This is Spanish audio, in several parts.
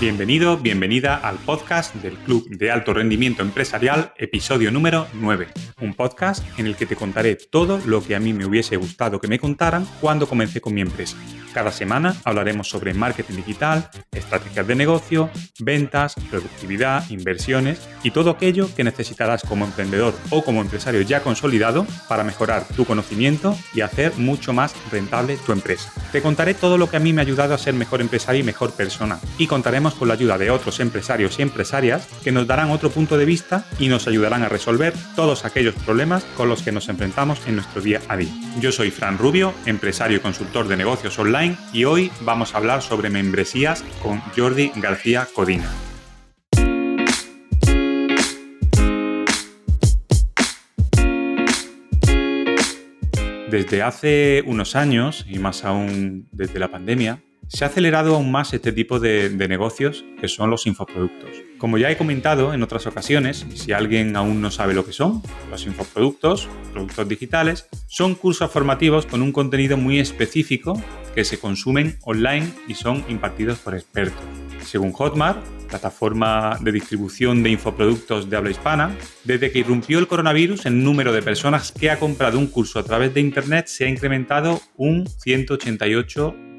Bienvenido, bienvenida al podcast del Club de Alto Rendimiento Empresarial, episodio número 9. Un podcast en el que te contaré todo lo que a mí me hubiese gustado que me contaran cuando comencé con mi empresa. Cada semana hablaremos sobre marketing digital, estrategias de negocio, ventas, productividad, inversiones y todo aquello que necesitarás como emprendedor o como empresario ya consolidado para mejorar tu conocimiento y hacer mucho más rentable tu empresa. Te contaré todo lo que a mí me ha ayudado a ser mejor empresario y mejor persona y contaremos con la ayuda de otros empresarios y empresarias que nos darán otro punto de vista y nos ayudarán a resolver todos aquellos problemas con los que nos enfrentamos en nuestro día a día. Yo soy Fran Rubio, empresario y consultor de negocios online y hoy vamos a hablar sobre membresías con Jordi García Codina. Desde hace unos años, y más aún desde la pandemia, se ha acelerado aún más este tipo de, negocios que son los infoproductos. Como ya he comentado en otras ocasiones, si alguien aún no sabe lo que son, los infoproductos, productos digitales, son cursos formativos con un contenido muy específico que se consumen online y son impartidos por expertos. Según Hotmart, plataforma de distribución de infoproductos de habla hispana, desde que irrumpió el coronavirus, el número de personas que ha comprado un curso a través de Internet se ha incrementado un 188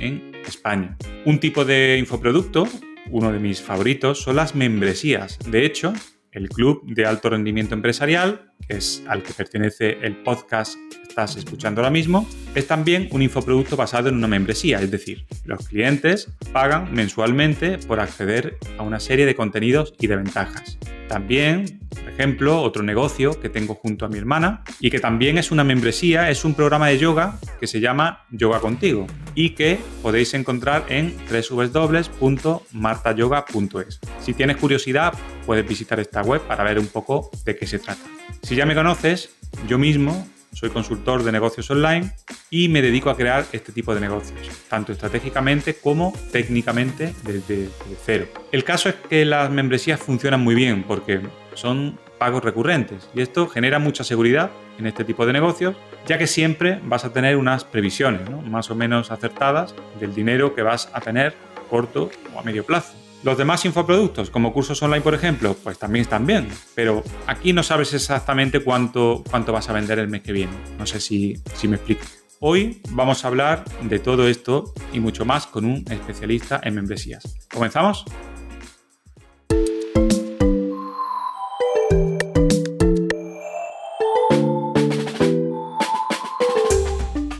en España. Un tipo de infoproducto, uno de mis favoritos, son las membresías. De hecho, el Club de Alto Rendimiento Empresarial, es al que pertenece el podcast que estás escuchando ahora mismo, es también un infoproducto basado en una membresía, es decir, los clientes pagan mensualmente por acceder a una serie de contenidos y de ventajas. También ejemplo, otro negocio que tengo junto a mi hermana y que también es una membresía, es un programa de yoga que se llama Yoga Contigo y que podéis encontrar en www.martayoga.es. Si tienes curiosidad, puedes visitar esta web para ver un poco de qué se trata. Si ya me conoces, yo mismo soy consultor de negocios online y me dedico a crear este tipo de negocios, tanto estratégicamente como técnicamente desde, cero. El caso es que las membresías funcionan muy bien porque son pagos recurrentes. Y esto genera mucha seguridad en este tipo de negocios, ya que siempre vas a tener unas previsiones más o menos acertadas del dinero que vas a tener corto o a medio plazo. Los demás infoproductos, como cursos online, por ejemplo, pues también están bien, pero aquí no sabes exactamente cuánto, cuánto vas a vender el mes que viene. No sé si, si me explico. Hoy vamos a hablar de todo esto y mucho más con un especialista en membresías. ¿Comenzamos?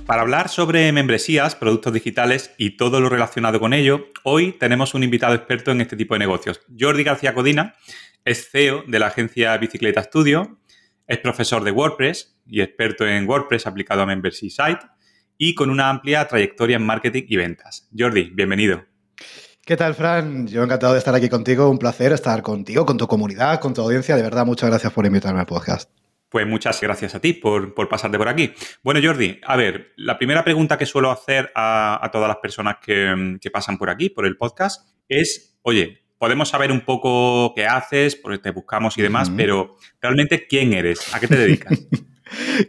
Para hablar sobre membresías, productos digitales y todo lo relacionado con ello, hoy tenemos un invitado experto en este tipo de negocios. Jordi García Codina es CEO de la agencia Bicicleta Studio, es profesor de WordPress y experto en WordPress aplicado a Membership Site y con una amplia trayectoria en marketing y ventas. Jordi, bienvenido. ¿Qué tal, Fran? Yo encantado de estar aquí contigo. Un placer estar contigo, con tu comunidad, con tu audiencia. De verdad, muchas gracias por invitarme al podcast. Pues muchas gracias a ti por, por, pasarte por aquí. Bueno, Jordi, a ver, la primera pregunta que suelo hacer a, todas las personas que, pasan por aquí, por el podcast, es, oye, podemos saber un poco qué haces, porque te buscamos y demás, pero realmente, ¿quién eres? ¿A qué te dedicas?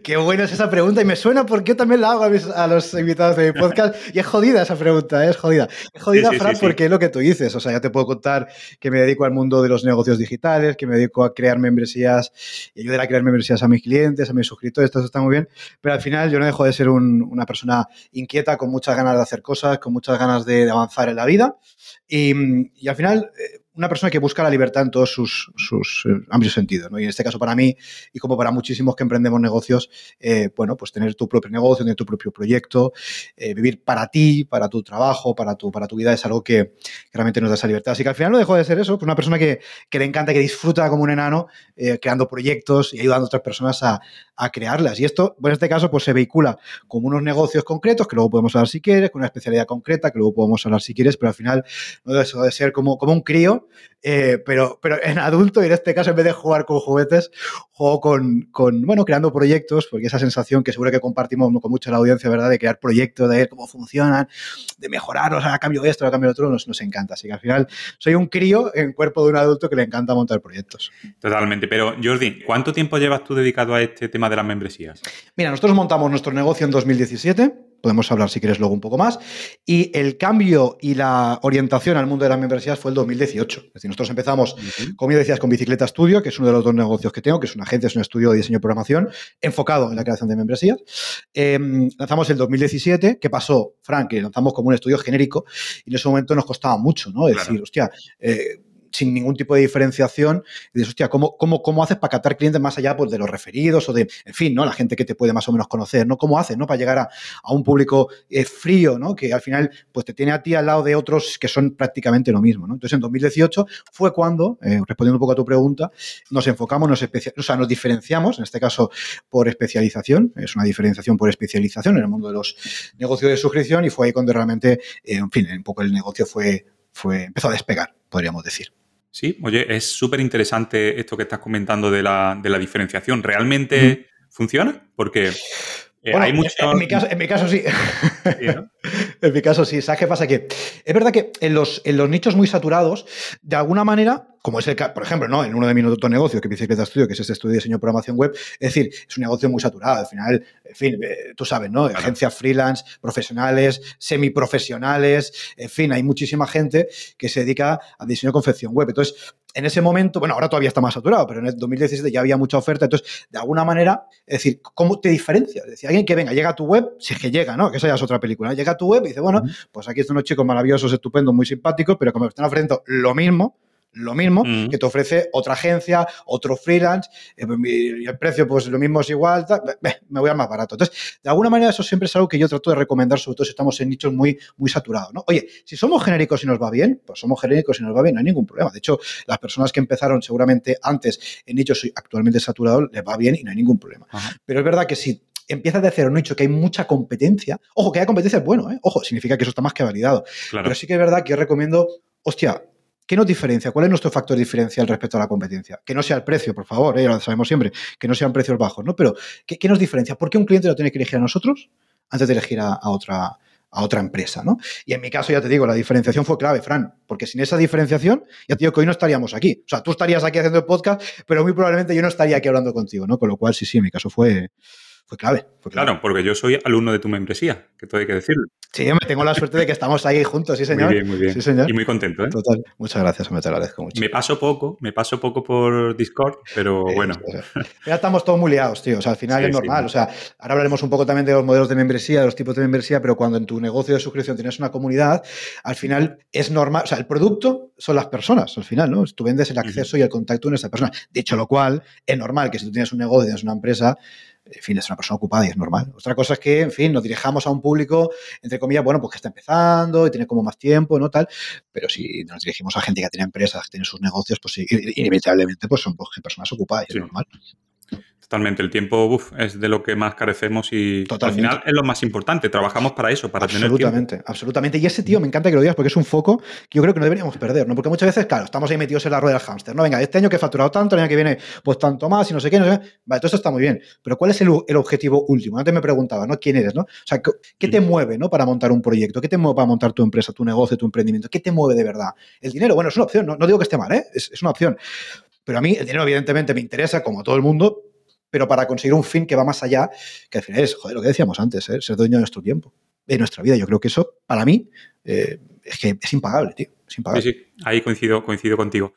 Qué buena es esa pregunta y me suena porque yo también la hago a, los invitados de mi podcast y es jodida esa pregunta, ¿eh? es jodida. Es jodida, Fran, porque es lo que tú dices. O sea, ya te puedo contar que me dedico al mundo de los negocios digitales, que me dedico a crear membresías y ayudar a crear membresías a mis clientes, a mis suscriptores, todo eso está muy bien. Pero al final yo no dejo de ser una persona inquieta, con muchas ganas de hacer cosas, con muchas ganas de, avanzar en la vida. Y, y al final, eh, una persona que busca la libertad en todos sus, sus eh, amplios sentidos. ¿no? Y en este caso para mí, y como para muchísimos que emprendemos negocios, eh, bueno, pues tener tu propio negocio, tener tu propio proyecto, eh, vivir para ti, para tu trabajo, para tu, para tu vida, es algo que, realmente nos da esa libertad. Así que al final no dejo de ser eso, pues una persona que, que le encanta, que disfruta como un enano, creando proyectos y ayudando a otras personas a, a crearlas. Y esto, en este caso, pues se vehicula como unos negocios concretos, que luego podemos hablar si quieres, con una especialidad concreta, que luego podemos hablar si quieres, pero al final no dejo de ser como, como un crío eh, pero, pero en adulto, y en este caso, en vez de jugar con juguetes, juego con, con, bueno, creando proyectos, porque esa sensación que seguro que compartimos con mucha la audiencia, ¿verdad? De crear proyectos, de ver cómo funcionan, de mejorarlos, a cambio de esto, a cambio de otro, nos, nos encanta. Así que al final soy un crío en cuerpo de un adulto que le encanta montar proyectos. Totalmente. Pero, Jordi, ¿cuánto tiempo llevas tú dedicado a este tema de las membresías? Mira, nosotros montamos nuestro negocio en 2017 podemos hablar si quieres luego un poco más. Y el cambio y la orientación al mundo de las membresías fue el 2018. Es decir, nosotros empezamos, como ya decías, con Bicicleta Studio, que es uno de los dos negocios que tengo, que es una agencia, es un estudio de diseño y programación enfocado en la creación de membresías. Em, lanzamos el 2017, ¿qué pasó, Frank? Que lanzamos como un estudio genérico y en ese momento nos costaba mucho, ¿no? decir, hostia, eh, sin ningún tipo de diferenciación. Y dices, hostia, ¿cómo, cómo, cómo haces para captar clientes más allá pues, de los referidos o de, en fin, ¿no? La gente que te puede más o menos conocer, ¿no? ¿Cómo haces, ¿no? Para llegar a, un público eh, frío, ¿no? Que al final, pues te tiene a ti al lado de otros que son prácticamente lo mismo, ¿no? Entonces, en 2018 fue cuando, eh, respondiendo un poco a tu pregunta, nos enfocamos, nos o sea, nos diferenciamos, en este caso, por especialización. Es una diferenciación por especialización en el mundo de los negocios de suscripción y fue ahí cuando realmente, eh, en fin, un poco el negocio fue, fue, empezó a despegar, podríamos decir. Sí, oye, es súper interesante esto que estás comentando de la, de la diferenciación. ¿Realmente funciona? Porque eh, hay mucho... en, mi caso, en mi caso sí. en mi caso sí. ¿Sabes qué pasa? Que es verdad que en los, en los nichos muy saturados, de alguna manera, como es el caso, por ejemplo, ¿no? en uno de mis otros negocios, que es Bicicleta Estudio, que es este estudio de diseño de programación web, es decir, es un negocio muy saturado. Al final, en fin, eh, tú sabes, ¿no? Agencias freelance, profesionales, semiprofesionales, en fin, hay muchísima gente que se dedica a diseño de confección web. Entonces, en ese momento, bueno, ahora todavía está más saturado, pero en el 2017 ya había mucha oferta. Entonces, de alguna manera, es decir, ¿cómo te diferencias? Es decir, alguien que venga, llega a tu web, si es que llega, ¿no? Que esa ya es otra película. Llega a tu web y dice, bueno, pues aquí están unos chicos maravillosos, estupendos, muy simpáticos, pero como están ofreciendo lo mismo, lo mismo mm. que te ofrece otra agencia, otro freelance, eh, pues, y el precio, pues lo mismo es igual, me voy a más barato. Entonces, de alguna manera, eso siempre es algo que yo trato de recomendar, sobre todo si estamos en nichos muy, muy saturados. ¿no? Oye, si somos genéricos y nos va bien, pues somos genéricos y nos va bien, no hay ningún problema. De hecho, las personas que empezaron seguramente antes en nichos actualmente saturados, les va bien y no hay ningún problema. Pero es verdad que si empiezas de hacer un nicho que hay mucha competencia, ojo, que haya competencia es bueno, ¿eh? ojo, significa que eso está más que validado. Pero sí que es verdad que yo recomiendo, hostia, ¿Qué nos diferencia? ¿Cuál es nuestro factor diferencial respecto a la competencia? Que no sea el precio, por favor, ¿eh? lo sabemos siempre, que no sean precios bajos, ¿no? Pero, ¿qué, nos diferencia? ¿Por qué un cliente lo tiene que elegir a nosotros antes de elegir a, otra, a otra empresa, ¿no? Y en mi caso, ya te digo, la diferenciación fue clave, Fran, porque sin esa diferenciación, ya te digo que hoy no estaríamos aquí. O sea, tú estarías aquí haciendo el podcast, pero muy probablemente yo no estaría aquí hablando contigo, ¿no? Con lo cual, sí, sí, en mi caso fue, fue clave, Claro, porque yo soy alumno de tu membresía, que todo hay que decirlo. Sí, me tengo la suerte de que estamos ahí juntos, sí, señor. Muy bien, muy bien. Sí, señor. Y muy contento, ¿eh? Total. Muchas gracias, me te agradezco mucho. Me paso poco, me paso poco por Discord, pero bueno. Ya estamos todos muy liados, tío. O sea, al final es normal. O sea, ahora hablaremos un poco también de los modelos de membresía, de los tipos de membresía, pero cuando en tu negocio de suscripción tienes una comunidad, al final es normal. O sea, el producto son las personas, al final, ¿no? Tú vendes el acceso y el contacto con esa persona. Dicho lo cual, es normal que si tú tienes un negocio, tienes una empresa, en fin, es una persona ocupada y es normal. Otra cosa es que, en fin, nos dirijamos a un público, entre comillas, bueno, pues que está empezando y tiene como más tiempo, ¿no? Tal, pero si nos dirigimos a gente que tiene empresas, que tiene sus negocios, pues inevitablemente pues son pues, personas ocupadas y es normal. Totalmente, el tiempo uf, es de lo que más carecemos y al final es lo más importante. Trabajamos para eso, para tener tiempo. Absolutamente, absolutamente. Y ese tío me encanta que lo digas porque es un foco que yo creo que no deberíamos perder, ¿no? Porque muchas veces, claro, estamos ahí metidos en la rueda del hámster, ¿no? Venga, este año que he facturado tanto, el año que viene, pues tanto más y no sé qué, no sé qué. Vale, todo esto está muy bien. Pero ¿cuál es el, objetivo último? Antes me preguntaba, ¿no? ¿Quién eres, no? O sea, ¿qué te mm. mueve, ¿no? Para montar un proyecto? ¿Qué te mueve para montar tu empresa, tu negocio, tu emprendimiento? ¿Qué te mueve de verdad? El dinero, bueno, es una opción, no, digo que esté mal, ¿eh? Es, es una opción. Pero a mí el dinero, evidentemente, me interesa, como a todo el mundo, pero para conseguir un fin que va más allá, que al final es, joder, lo que decíamos antes, ¿eh? ser dueño de nuestro tiempo, de nuestra vida. Yo creo que eso, para mí, eh, es que es impagable, tío. Impagable. Sí, sí, ahí coincido, coincido contigo.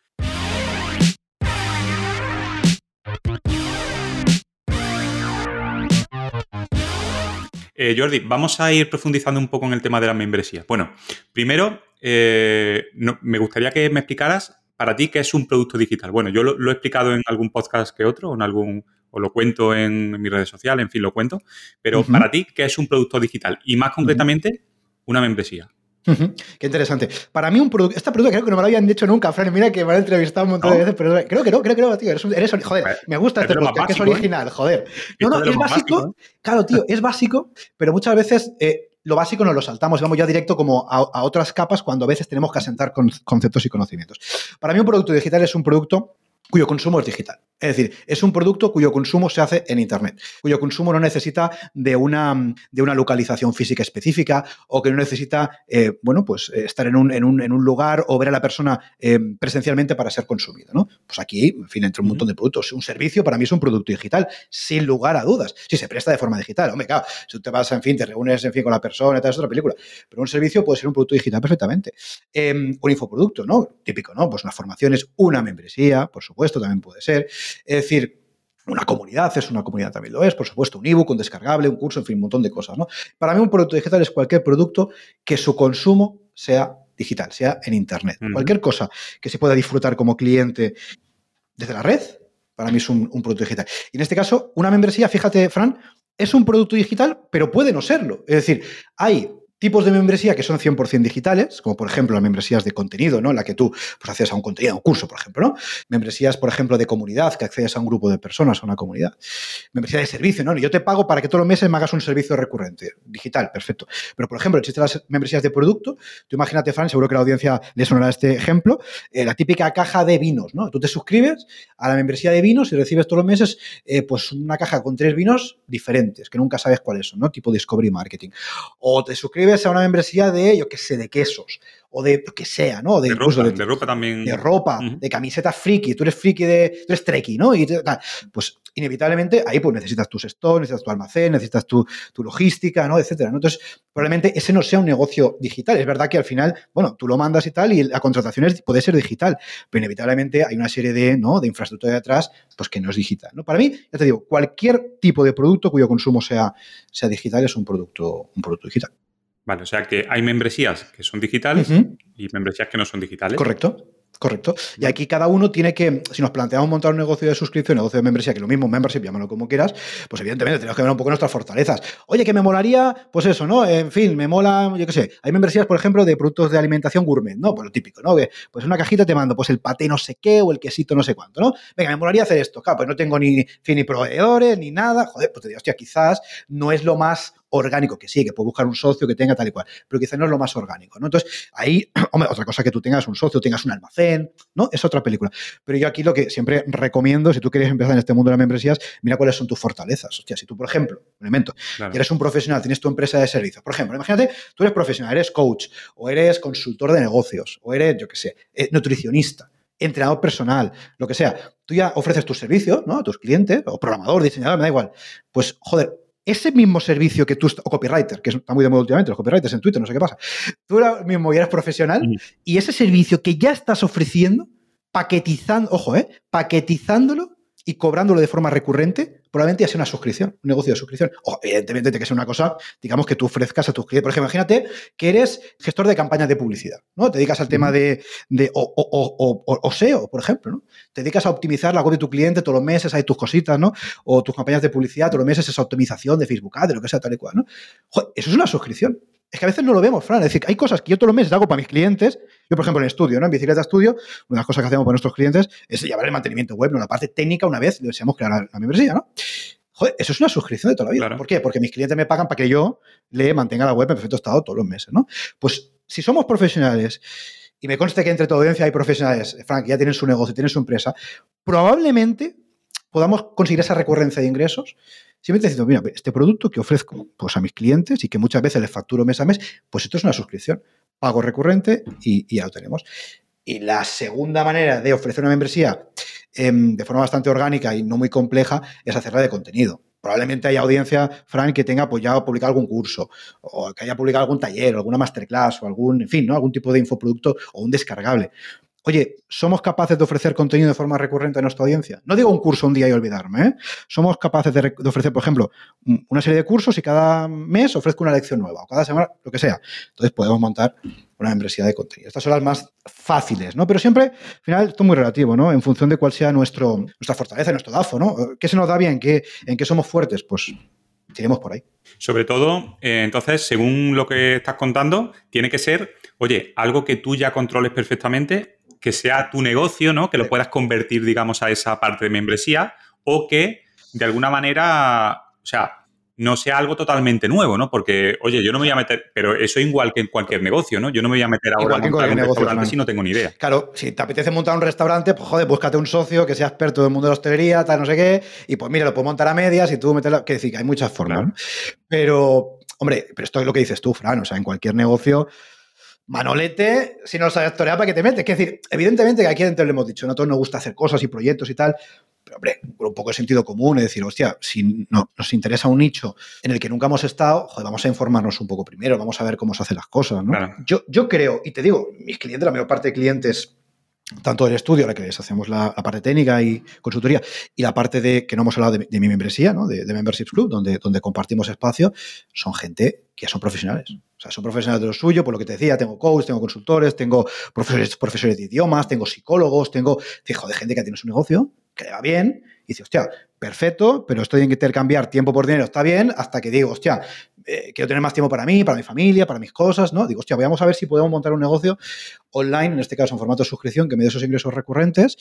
Eh, Jordi, vamos a ir profundizando un poco en el tema de la membresía. Bueno, primero, me gustaría que me explicaras para ti qué es un producto digital. Bueno, yo lo, he explicado en algún podcast que otro, en algún o lo cuento en mis redes sociales, en fin, lo cuento. Pero para ti, ¿qué es un producto digital? Y más concretamente, una membresía. Qué interesante. Para mí, un producto. Esta pregunta creo que no me lo habían dicho nunca, Fran. Mira que me han entrevistado un montón de veces, pero creo que no, creo que no, tío. Eres, eres joder, pues, me gusta este podcast, que es ¿eh? original, joder. No, no, es básico. ¿eh? Claro, tío, es básico, pero muchas veces eh, lo básico nos lo saltamos, vamos ya directo como a, a, otras capas cuando a veces tenemos que asentar con conceptos y conocimientos. Para mí, un producto digital es un producto cuyo consumo es digital. Es decir, es un producto cuyo consumo se hace en Internet, cuyo consumo no necesita de una, de una localización física específica o que no necesita, eh, bueno, pues eh, estar en un, en, un, en un, lugar o ver a la persona eh, presencialmente para ser consumido, ¿no? Pues aquí, en fin, entre un montón de productos. Un servicio para mí es un producto digital, sin lugar a dudas. Si se presta de forma digital, hombre, claro, si tú te vas, en fin, te reúnes, en fin, con la persona y tal, es otra película. Pero un servicio puede ser un producto digital perfectamente. Em, un infoproducto, ¿no? Típico, ¿no? Pues una formación es una membresía, por supuesto, también puede ser. Es decir, una comunidad es una comunidad también lo es, por supuesto, un ebook, un descargable, un curso, en fin, un montón de cosas. ¿no? Para mí un producto digital es cualquier producto que su consumo sea digital, sea en Internet. Cualquier cosa que se pueda disfrutar como cliente desde la red, para mí es un, un, producto digital. Y en este caso, una membresía, fíjate, Fran, es un producto digital, pero puede no serlo. Es decir, hay tipos de membresía que son 100% digitales, como por ejemplo las membresías de contenido, ¿no? En la que tú pues, accedes a un contenido, a un curso, por ejemplo, ¿no? Membresías, por ejemplo, de comunidad, que accedes a un grupo de personas, a una comunidad. Membresía de servicio, ¿no? Yo te pago para que todos los meses me hagas un servicio recurrente, digital, perfecto. Pero, por ejemplo, existen las membresías de producto. Tú imagínate, Fran, seguro que la audiencia le sonará este ejemplo, eh, la típica caja de vinos, ¿no? Tú te suscribes a la membresía de vinos y recibes todos los meses, eh, pues, una caja con tres vinos diferentes, que nunca sabes cuáles son, ¿no? Tipo Discovery Marketing. O te suscribes a una membresía de, yo qué sé, de quesos o de lo que sea, ¿no? De, ropa, de, ropa también. De ropa, de camisetas friki. Tú eres friki de. Tú eres treki, ¿no? Y pues inevitablemente ahí pues necesitas tus stores, necesitas tu almacén, necesitas tu, tu logística, ¿no? Etcétera. ¿no? Entonces, probablemente ese no sea un negocio digital. Es verdad que al final, bueno, tú lo mandas y tal, y la contratación es, puede ser digital, pero inevitablemente hay una serie de, ¿no? de infraestructura detrás, pues que no es digital. ¿no? Para mí, ya te digo, cualquier tipo de producto cuyo consumo sea, sea digital es un producto, un producto digital. Vale, o sea que hay membresías que son digitales y membresías que no son digitales. Correcto. Correcto. Y aquí cada uno tiene que, si nos planteamos montar un negocio de suscripción, negocio de membresía, que lo mismo, membership, llámalo como quieras, pues evidentemente tenemos que ver un poco nuestras fortalezas. Oye, que me molaría, pues eso, ¿no? En fin, me mola, yo qué sé, hay membresías, por ejemplo, de productos de alimentación gourmet, ¿no? Pues lo típico, ¿no? Que pues una cajita te mando, pues el paté no sé qué o el quesito no sé cuánto, ¿no? Venga, me molaría hacer esto. Claro, pues no tengo ni, ni proveedores, ni nada. Joder, pues te digo, hostia, quizás no es lo más orgánico, que sí, que puedo buscar un socio que tenga tal y cual, pero quizás no es lo más orgánico, ¿no? Entonces, ahí, hombre, otra cosa que tú tengas un socio, tengas un almacén, ¿no? Es otra película. Pero yo aquí lo que siempre recomiendo, si tú quieres empezar en este mundo de las membresías, mira cuáles son tus fortalezas. Hostia, si tú, por ejemplo, un elemento, eres un profesional, tienes tu empresa de servicio, por ejemplo, imagínate, tú eres profesional, eres coach, o eres consultor de negocios, o eres, yo qué sé, eh, nutricionista entrenador personal, lo que sea, tú ya ofreces tus servicios, ¿no? A tus clientes, o programador, diseñador, me da igual. Pues, joder, ese mismo servicio que tú, o copywriter, que está muy de moda últimamente, los copywriters en Twitter, no sé qué pasa, tú ahora mismo ya eres profesional y ese servicio que ya estás ofreciendo, paquetizando, ojo, ¿eh? paquetizándolo y cobrándolo de forma recurrente, probablemente ya sea una suscripción, un negocio de suscripción. O, evidentemente, tiene que ser una cosa, digamos, que tú ofrezcas a tus clientes. Por ejemplo, imagínate que eres gestor de campañas de publicidad, ¿no? Te dedicas al tema de, de o, SEO, por ejemplo, ¿no? Te dedicas a optimizar la web de tu cliente todos los meses, hay tus cositas, ¿no? O tus campañas de publicidad todos los meses, esa optimización de Facebook Ads, de lo que sea, tal y cual, ¿no? eso es una suscripción. Es que a veces no lo vemos, Fran. Es decir, hay cosas que yo todos los meses hago para mis clientes. Yo, por ejemplo, en estudio, ¿no? En bicicleta estudio, una de las cosas que hacemos para nuestros clientes es llevar el mantenimiento web, ¿no? La parte técnica una vez deseamos crear la, membresía, ¿no? Joder, eso es una suscripción de toda la vida. ¿Por qué? Porque mis clientes me pagan para que yo le mantenga la web en perfecto estado todos los meses, ¿no? Pues si somos profesionales, y me consta que entre tu audiencia hay profesionales, Frank, ya tienen su negocio, tienen su empresa, probablemente podamos conseguir esa recurrencia de ingresos Simplemente diciendo, mira, este producto que ofrezco pues, a mis clientes y que muchas veces les facturo mes a mes, pues esto es una suscripción, pago recurrente y, ya lo tenemos. Y la segunda manera de ofrecer una membresía em, de forma bastante orgánica y no muy compleja es hacerla de contenido. Probablemente haya audiencia, Fran, que tenga pues, ya publicado algún curso, o que haya publicado algún taller, o alguna masterclass, o algún, en fin, ¿no? algún tipo de infoproducto o un descargable. Oye, ¿somos capaces de ofrecer contenido de forma recurrente a nuestra audiencia? No digo un curso un día y olvidarme, ¿eh? Somos capaces de, ofrecer, por ejemplo, una serie de cursos y cada mes ofrezco una lección nueva, o cada semana, lo que sea. Entonces podemos montar una membresía de contenido. Estas son las más fáciles, ¿no? Pero siempre, al final, esto es muy relativo, ¿no? En función de cuál sea nuestra fortaleza, nuestro DAFO, ¿no? ¿Qué se nos da bien? ¿Qué, ¿En qué somos fuertes? Pues tiremos por ahí. Sobre todo, eh, entonces, según lo que estás contando, tiene que ser, oye, algo que tú ya controles perfectamente que sea tu negocio, ¿no? Que lo puedas convertir, digamos, a esa parte de membresía o que de alguna manera, o sea, no sea algo totalmente nuevo, ¿no? Porque, oye, yo no me voy a meter, pero eso igual que en cualquier negocio, ¿no? Yo no me voy a meter ahora en un restaurante si no tengo ni idea. Claro, si te apetece montar un restaurante, pues joder, búscate un socio que sea experto del mundo de la hostelería, tal, no sé qué, y pues mira, lo puedo montar a medias y tú meterlo, que decir, que hay muchas formas, ¿no? Pero, hombre, pero esto es lo que dices tú, Fran, o sea, en cualquier negocio Manolete, si no lo sabes torear, ¿para qué te metes? Es decir, evidentemente que aquí adentro le hemos dicho, no a todos nos gusta hacer cosas y proyectos y tal, pero hombre, un poco de sentido común, es decir, hostia, si no, nos interesa un nicho en el que nunca hemos estado, joder, vamos a informarnos un poco primero, vamos a ver cómo se hacen las cosas, ¿no? Yo, yo creo, y te digo, mis clientes, la mayor parte de clientes tanto del estudio, la que les hacemos la, parte técnica y consultoría, y la parte de que no hemos hablado de, mi membresía, ¿no? de, de, Memberships Club, donde, donde compartimos espacio, son gente que ya son profesionales. O sea, son profesionales de lo suyo, por lo que te decía, tengo coaches, tengo consultores, tengo profesores, profesores de idiomas, tengo psicólogos, tengo, de gente que tiene su negocio, que le va bien, y dice, hostia, perfecto, pero estoy en intercambiar tiempo por dinero, está bien, hasta que digo, hostia, eh, quiero tener más tiempo para mí, para mi familia, para mis cosas, ¿no? Digo, hostia, vamos a ver si podemos montar un negocio online, en este caso en formato de suscripción, que me dé esos ingresos recurrentes.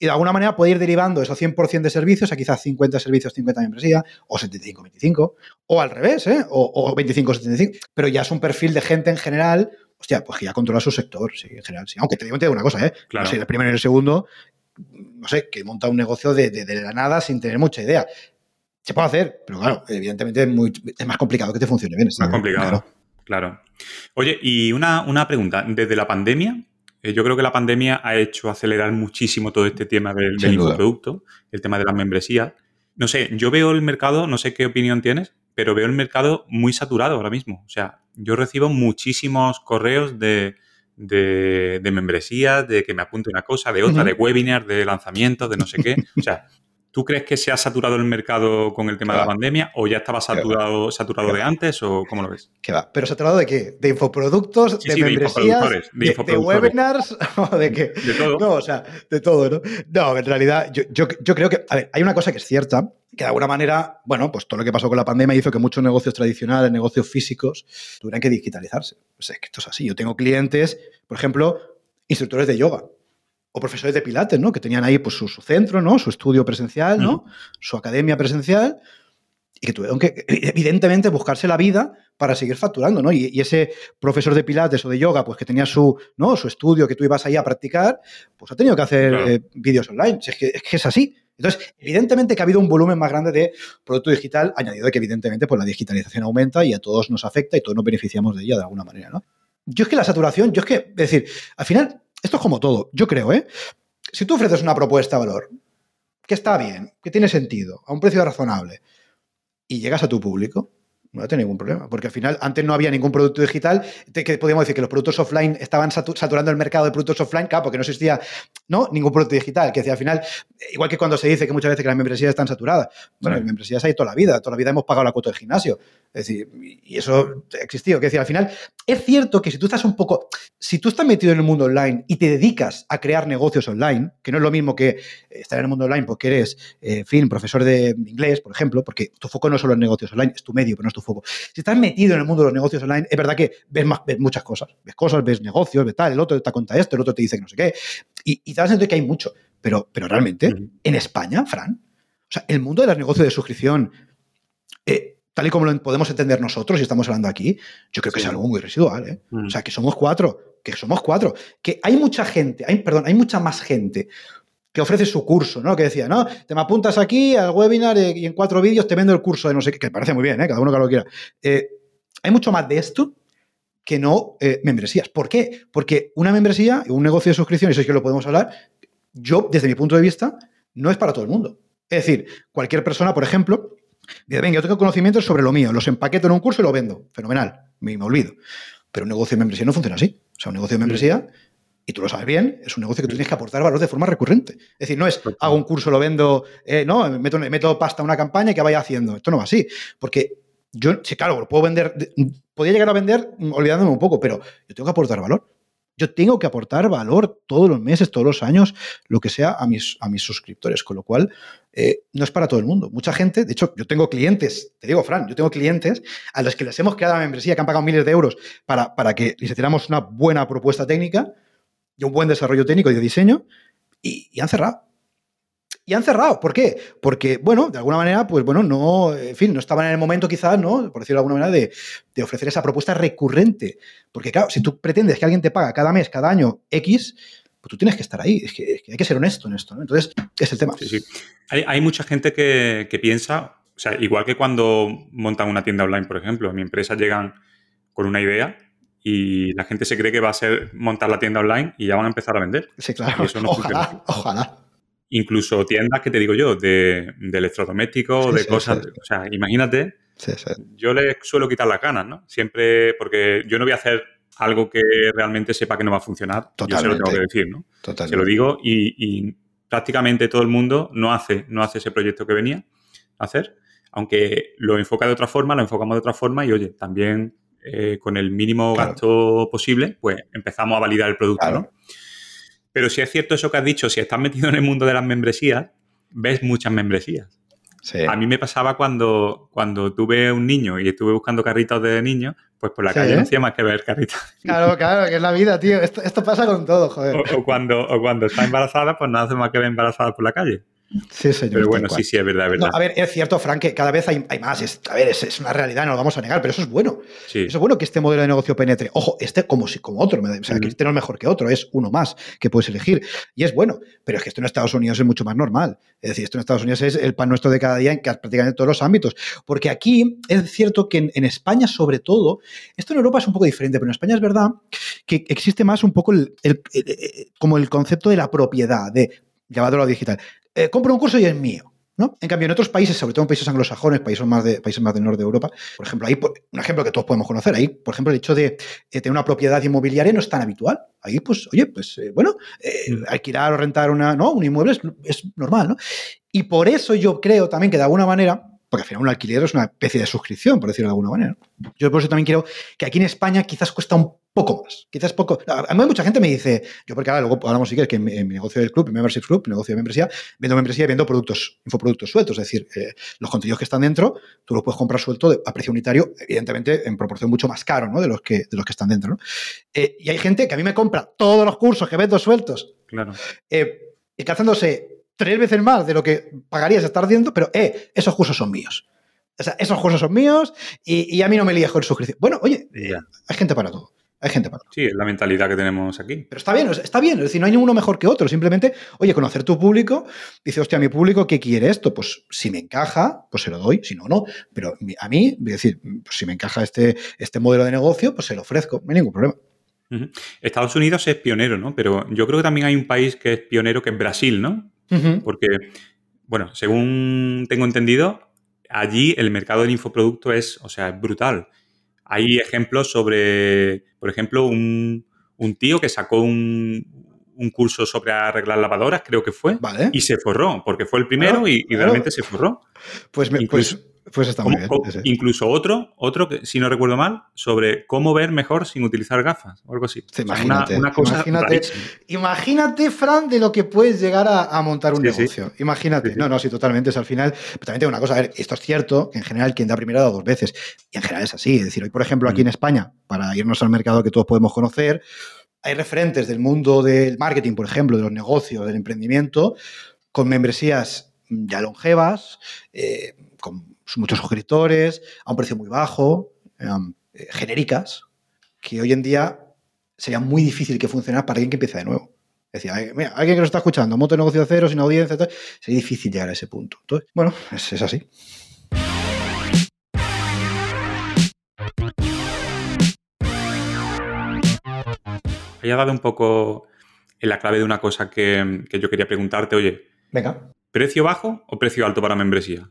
Y de alguna manera puede ir derivando esos 100% de servicios a quizás 50 servicios, 50 membresía, o 75-25, o al revés, ¿eh? O, 25-75. Pero ya es un perfil de gente en general, hostia, pues que ya controla su sector, sí, en general, sí. Aunque te digo, una cosa, ¿eh? Claro. No sé, el primero y el segundo, no sé, que monta un negocio de, de la nada sin tener mucha idea. Se puede hacer, pero claro, evidentemente es, muy, es más complicado que te funcione bien. Más complicado, claro. Oye, y una, pregunta. Desde la pandemia, eh, yo creo que la pandemia ha hecho acelerar muchísimo todo este tema del, del infoproducto, el tema de las membresías. No sé, yo veo el mercado, no sé qué opinión tienes, pero veo el mercado muy saturado ahora mismo. O sea, yo recibo muchísimos correos de, de, membresías, de que me apunte una cosa, de otra, de webinars, de lanzamientos, de no sé qué. O sea, ¿Tú crees que se ha saturado el mercado con el tema de la pandemia o ya estaba saturado, saturado de antes o cómo lo ves? ¿Qué va? ¿Pero saturado de qué? ¿De infoproductos? ¿De membresías? De, de, webinars? ¿O de qué? De todo. No, o sea, de todo, ¿no? No, en realidad yo, yo, yo, creo que, a ver, hay una cosa que es cierta, que de alguna manera, bueno, pues todo lo que pasó con la pandemia hizo que muchos negocios tradicionales, negocios físicos, tuvieran que digitalizarse. Pues es que esto es así. Yo tengo clientes, por ejemplo, instructores de yoga o profesores de Pilates, ¿no? Que tenían ahí pues, su, centro, ¿no? Su estudio presencial, ¿no? Su academia presencial y que tuvieron que, evidentemente, buscarse la vida para seguir facturando, ¿no? Y, ese profesor de pilates o de yoga, pues que tenía su, ¿no? su estudio que tú ibas ahí a practicar, pues ha tenido que hacer eh, vídeos online. es, que, es, así. Entonces, evidentemente que ha habido un volumen más grande de producto digital, añadido de que evidentemente pues, la digitalización aumenta y a todos nos afecta y todos nos beneficiamos de ella de alguna manera, ¿no? Yo es que la saturación, yo es que, es decir, al final esto es como todo, yo creo, ¿eh? Si tú ofreces una propuesta de valor que está bien, que tiene sentido, a un precio razonable, y llegas a tu público, no va ningún problema, porque al final antes no había ningún producto digital, que podíamos decir que los productos offline estaban saturando el mercado de productos offline, claro, porque no existía ¿no? ningún producto digital, que decía al final, igual que cuando se dice que muchas veces que las membresías están saturadas, bueno, las membresías hay toda la vida, toda la vida hemos pagado la cuota del gimnasio, es decir, y eso ha existido, que decir, al final es cierto que si tú estás un poco, si tú estás metido en el mundo online y te dedicas a crear negocios online, que no es lo mismo que estar en el mundo online porque eres, eh, fin, profesor de inglés, por ejemplo, porque tu foco no es solo en negocios online, es tu medio, pero no es tu foco. Si estás metido en el mundo de los negocios online, es verdad que ves, más, muchas cosas. Ves cosas, ves negocios, ves tal, el otro te cuenta esto, el otro te dice que no sé qué. Y, y te das que hay mucho. Pero, pero realmente, en España, Fran, o sea, el mundo de los negocios de suscripción, eh, tal y como lo podemos entender nosotros, y estamos hablando aquí, yo creo que es algo muy residual. ¿eh? O sea, que somos cuatro, que somos cuatro, que hay mucha gente, hay, perdón, hay mucha más gente que ofrece su curso, ¿no? Que decía, no, te me apuntas aquí al webinar y en cuatro vídeos te vendo el curso de no sé qué, que parece muy bien, ¿eh? Cada uno que lo quiera. Eh, hay mucho más de esto que no eh, membresías. ¿Por qué? Porque una membresía, un negocio de suscripción, y eso es que lo podemos hablar, yo, desde mi punto de vista, no es para todo el mundo. Es decir, cualquier persona, por ejemplo, dice, venga, yo tengo conocimientos sobre lo mío, los empaqueto en un curso y lo vendo. Fenomenal, me, me olvido. Pero un negocio de membresía no funciona así. O sea, un negocio de membresía y tú lo sabes bien, es un negocio que tú tienes que aportar valor de forma recurrente. Es decir, no es hago un curso, lo vendo, eh, no, meto, meto pasta a una campaña y que vaya haciendo. Esto no va así. Porque yo, sí, claro, lo puedo vender, podría llegar a vender olvidándome un poco, pero yo tengo que aportar valor. Yo tengo que aportar valor todos los meses, todos los años, lo que sea a mis, a mis suscriptores, con lo cual eh, no es para todo el mundo. Mucha gente, de hecho, yo tengo clientes, te digo, Fran, yo tengo clientes a los que les hemos creado la membresía, que han pagado miles de euros para, para que les hiciéramos una buena propuesta técnica, un buen desarrollo técnico y de diseño y, han cerrado. Y han cerrado. ¿Por qué? Porque, bueno, de alguna manera, pues bueno, no, en fin, no estaban en el momento quizás, ¿no? Por decirlo de alguna manera, de, ofrecer esa propuesta recurrente. Porque, claro, si tú pretendes que alguien te paga cada mes, cada año X, pues tú tienes que estar ahí. Es que, hay que ser honesto en esto. Entonces, es el tema. Sí. Hay, mucha gente que, que, piensa, o sea, igual que cuando montan una tienda online, por ejemplo, mi empresa llegan con una idea y la gente se cree que va a ser montar la tienda online y ya van a empezar a vender. Sí, claro. eso no ojalá, ojalá. Incluso tiendas que te digo yo, de, de electrodomésticos, de cosas. O sea, imagínate. Yo le suelo quitar las ganas, ¿no? Siempre, porque yo no voy a hacer algo que realmente sepa que no va a funcionar. Totalmente. Yo se lo tengo que decir, ¿no? Totalmente. Se lo digo y, prácticamente todo el mundo no hace, no hace ese proyecto que venía a hacer. Aunque lo enfoca de otra forma, lo enfocamos de otra forma y, oye, también eh, con el mínimo gasto posible, pues empezamos a validar el producto, ¿no? Pero si es cierto eso que has dicho, si estás metido en el mundo de las membresías, ves muchas membresías. A mí me pasaba cuando, cuando tuve un niño y estuve buscando carritos de niños, pues por la calle no hacía más que ver carritos. Claro, claro, que es la vida, tío. Esto, pasa con todo, joder. O, cuando, o cuando está embarazada, pues no hace más que ver embarazada por la calle. Sí, señor. Pero bueno, sí, sí, es verdad, es verdad. a ver, es cierto, Frank, que cada vez hay, más. Es, a ver, es, una realidad, no lo vamos a negar, pero eso es bueno. Eso es bueno que este modelo de negocio penetre. Ojo, este como, si, como otro. O sea, que este no es mejor que otro, es uno más que puedes elegir. Y es bueno, pero es que esto en Estados Unidos es mucho más normal. Es decir, esto en Estados Unidos es el pan nuestro de cada día en prácticamente todos los ámbitos. Porque aquí es cierto que en, España, sobre todo, esto en Europa es un poco diferente, pero en España es verdad que existe más un poco el, como el concepto de la propiedad, de llevadlo a digital. Eh, compro un curso y es mío. ¿no? En cambio, en otros países, sobre todo en países anglosajones, países más, de, países más del norte de Europa, por ejemplo, ahí, un ejemplo que todos podemos conocer, ahí, por ejemplo, el hecho de, tener una propiedad inmobiliaria no es tan habitual. Ahí, pues, oye, pues, eh, bueno, eh, alquilar o rentar una, ¿no? un inmueble es, es, normal, ¿no? Y por eso yo creo también que de alguna manera, porque al final un alquiler es una especie de suscripción, por decirlo de alguna manera. Yo por eso también quiero que aquí en España quizás cuesta un poco más. Quizás poco. A mí mucha gente me dice, yo porque ahora luego hablamos si quieres que en mi, negocio del club, en Membership Group, negocio de membresía, vendo membresía y vendo productos, infoproductos sueltos. Es decir, eh, los contenidos que están dentro, tú los puedes comprar suelto a precio unitario, evidentemente en proporción mucho más caro ¿no? de, los que, de los que están dentro. ¿no? Eh, y hay gente que a mí me compra todos los cursos que vendo sueltos. Claro. Eh, y calzándose tres veces más de lo que pagarías estar haciendo, pero eh, esos cursos son míos. O sea, esos cursos son míos y, a mí no me lías con suscripción. Bueno, oye, hay gente para todo. Hay gente para. Sí, es la mentalidad que tenemos aquí. Pero está bien, está bien. Es decir, no hay ninguno mejor que otro. Simplemente, oye, conocer tu público. Dice, hostia, mi público, ¿qué quiere esto? Pues si me encaja, pues se lo doy. Si no, no. Pero a mí, es decir, pues si me encaja este, este modelo de negocio, pues se lo ofrezco. No hay ningún problema. Estados Unidos es pionero, ¿no? Pero yo creo que también hay un país que es pionero, que es Brasil, ¿no? Porque, bueno, según tengo entendido, allí el mercado del infoproducto es, o sea, es brutal. Hay ejemplos sobre, por ejemplo, un, tío que sacó un, curso sobre arreglar lavadoras, creo que fue, y se forró, porque fue el primero y, realmente se forró. Pues, me, pues pues está muy bien. Incluso otro, otro que, si no recuerdo mal, sobre cómo ver mejor sin utilizar gafas o algo así. imagínate, una, cosa imagínate, Fran, de lo que puedes llegar a, montar un negocio. Imagínate. No, no, sí, totalmente. Es al final. Pero también tengo una cosa, a ver, esto es cierto, que en general quien da primero da dos veces. Y en general es así. Es decir, hoy, por ejemplo, aquí en mm. España, para irnos al mercado que todos podemos conocer, hay referentes del mundo del marketing, por ejemplo, de los negocios, del emprendimiento, con membresías ya longevas, eh, con muchos suscriptores, a un precio muy bajo, em, eh, genéricas, que hoy en día sería muy difícil que funcionara para alguien que empieza de nuevo. Es decir, mira, alguien que nos está escuchando, moto de negocio cero, sin audiencia, sería difícil llegar a ese punto. Entonces, bueno, es, es así. Había dado un poco en la clave de una cosa que, que yo quería preguntarte. Oye, Venga. ¿precio bajo o precio alto para membresía?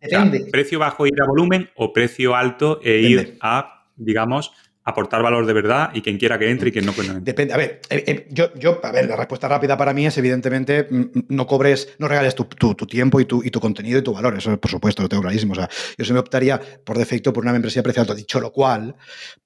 Depende. precio bajo ir a volumen o precio alto e ir a, digamos, aportar valor de verdad y quien quiera que entre y quien no pueda Depende. A ver, eh, eh, yo, yo, a ver, la respuesta rápida para mí es evidentemente mm, mm, no cobres, no regales tu, tiempo y tu, y tu, contenido y tu valor. Eso, por supuesto, lo tengo clarísimo. O sea, yo se me optaría por defecto por una membresía precio alto. Dicho lo cual,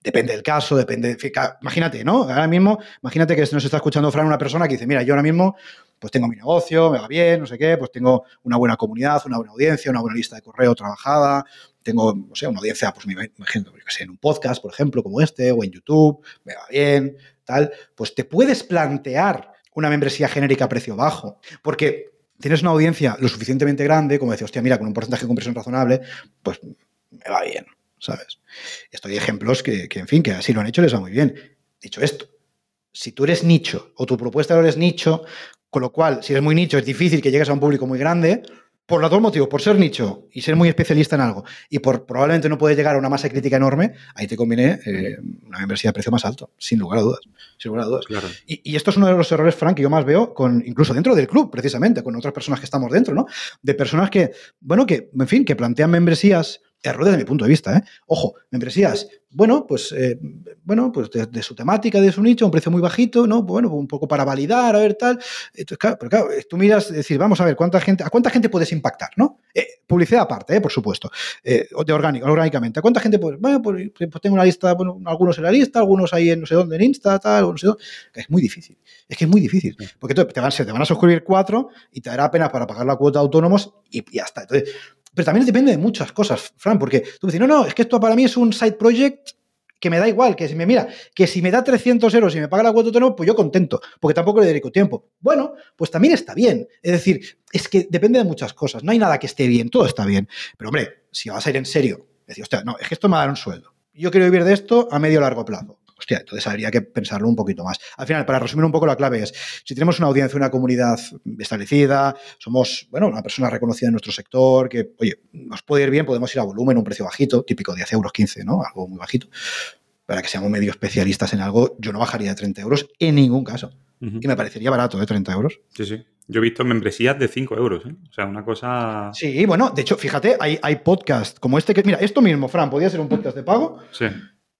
depende del caso, depende. Imagínate, ¿no? Ahora mismo, imagínate que nos está escuchando Fran una persona que dice, mira, yo ahora mismo pues tengo mi negocio, me va bien, no sé qué, pues tengo una buena comunidad, una buena audiencia, una buena lista de correo trabajada, tengo, una audiencia, pues me imagino, que sé, en un podcast, por ejemplo, como este, o en YouTube, me va bien, tal, pues te puedes plantear una membresía genérica a precio bajo, porque tienes una audiencia lo suficientemente grande, como decir, hostia, mira, con un porcentaje de conversión razonable, pues me va bien, ¿sabes? Esto hay ejemplos que, que, en fin, que así lo han hecho les va muy bien. Dicho esto, si tú eres nicho o tu propuesta no eres nicho, con lo cual, si eres muy nicho, es difícil que llegues a un público muy grande, por los dos motivos, por ser nicho y ser muy especialista en algo, y por probablemente no puedes llegar a una masa crítica enorme, ahí te conviene eh, una membresía de precio más alto, sin lugar a dudas. Sin lugar a dudas. Y, y, esto es uno de los errores, Frank, que yo más veo, con, incluso dentro del club, precisamente, con otras personas que estamos dentro, ¿no? De personas que, bueno, que, en fin, que plantean membresías error desde mi punto de vista. ¿eh? Ojo, membresías, bueno, pues, eh, bueno, pues de, su temática, de su nicho, un precio muy bajito, ¿no? Bueno, un poco para validar, a ver tal. Entonces, claro, pero claro, tú miras, decir, vamos a ver cuánta gente, a cuánta gente puedes impactar, ¿no? Eh, publicidad aparte, ¿eh? por supuesto, de orgánico, orgánicamente. ¿A cuánta gente puedes? Bueno, pues, pues, tengo una lista, bueno, algunos en la lista, algunos ahí en no sé dónde, en Insta, tal, no sé dónde. Es muy difícil. Es que es muy difícil. Porque te, van, te van a suscribir cuatro y te dará apenas para pagar la cuota de autónomos y ya está. Entonces, pero también depende de muchas cosas, Fran, porque tú dices, no, no, es que esto para mí es un side project que me da igual, que si me mira, que si me da 300 euros y me paga la cuota autónoma, pues yo contento, porque tampoco le dedico tiempo. Bueno, pues también está bien. Es decir, es que depende de muchas cosas. No hay nada que esté bien, todo está bien. Pero hombre, si vas a ir en serio, decir, hostia, no, es que esto me va a dar un sueldo. Yo quiero vivir de esto a medio largo plazo hostia, entonces habría que pensarlo un poquito más. Al final, para resumir un poco, la clave es, si tenemos una audiencia, una comunidad establecida, somos, bueno, una persona reconocida en nuestro sector, que, oye, nos puede ir bien, podemos ir a volumen, un precio bajito, típico 10 euros, 15, ¿no? Algo muy bajito. Para que seamos medio especialistas en algo, yo no bajaría de 30 euros en ningún caso. Y me parecería barato, ¿eh? 30 euros. Sí, sí. Yo he visto membresías de 5 euros, ¿eh? O sea, una cosa. Sí, bueno, de hecho, fíjate, hay, hay podcasts como este que. Mira, esto mismo, Fran, podría ser un podcast de pago. Sí.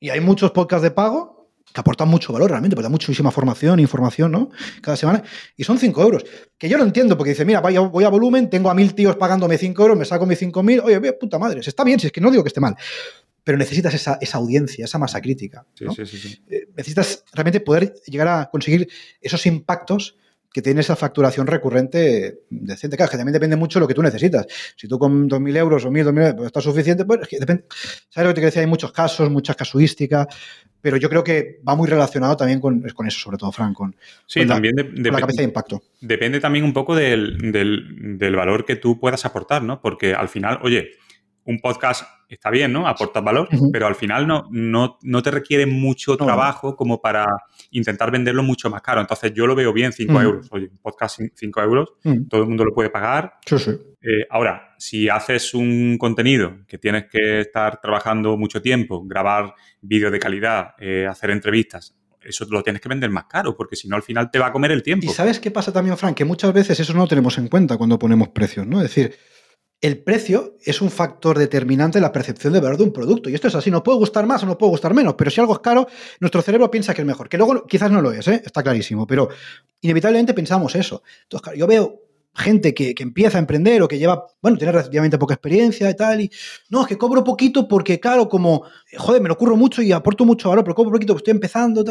Y hay muchos podcasts de pago que aportan mucho valor realmente, porque da muchísima formación, información, ¿no? Cada semana. Y son 5 euros. Que yo lo entiendo, porque dice, mira, voy a, voy a volumen, tengo a mil tíos pagándome 5 euros, me saco mis 5 mil, oye, puta madre, está bien, si es que no digo que esté mal. Pero necesitas esa, esa audiencia, esa masa crítica. ¿no? Sí, sí, sí, eh, necesitas realmente poder llegar a conseguir esos impactos que tiene esa facturación recurrente decente. Claro, que también depende mucho de lo que tú necesitas. Si tú con 2.000 euros o 1.000, 2.000 euros está suficiente, pues es que depende. ¿Sabes lo que te decía? Hay muchos casos, muchas casuísticas, pero yo creo que va muy relacionado también con, con eso, sobre todo, Frank, con, sí, con también la, de, con la cabeza de impacto. Depende también un poco del, del, del valor que tú puedas aportar, ¿no? Porque al final, oye, un podcast está bien, ¿no? Aportas valor, uh -huh. pero al final no, no, no, te requiere mucho trabajo como para intentar venderlo mucho más caro. Entonces yo lo veo bien 5 uh -huh. euros. Oye, un podcast 5 euros, todo el mundo lo puede pagar. Sí, sí. Eh, ahora, si haces un contenido que tienes que estar trabajando mucho tiempo, grabar vídeos de calidad, eh, hacer entrevistas, eso lo tienes que vender más caro, porque si no al final te va a comer el tiempo. Y sabes qué pasa también, Frank, que muchas veces eso no lo tenemos en cuenta cuando ponemos precios, ¿no? Es decir, el precio es un factor determinante en la percepción de valor de un producto. Y esto es así, no puede gustar más o no puede gustar menos, pero si algo es caro, nuestro cerebro piensa que es mejor. Que luego quizás no lo es, ¿eh? está clarísimo, pero inevitablemente pensamos eso. Entonces, claro, yo veo gente que, empieza a emprender o que lleva, bueno, tiene relativamente poca experiencia y tal, y no, es que cobro poquito porque, claro, como, joder, me lo curro mucho y aporto mucho valor, pero cobro poquito porque estoy empezando.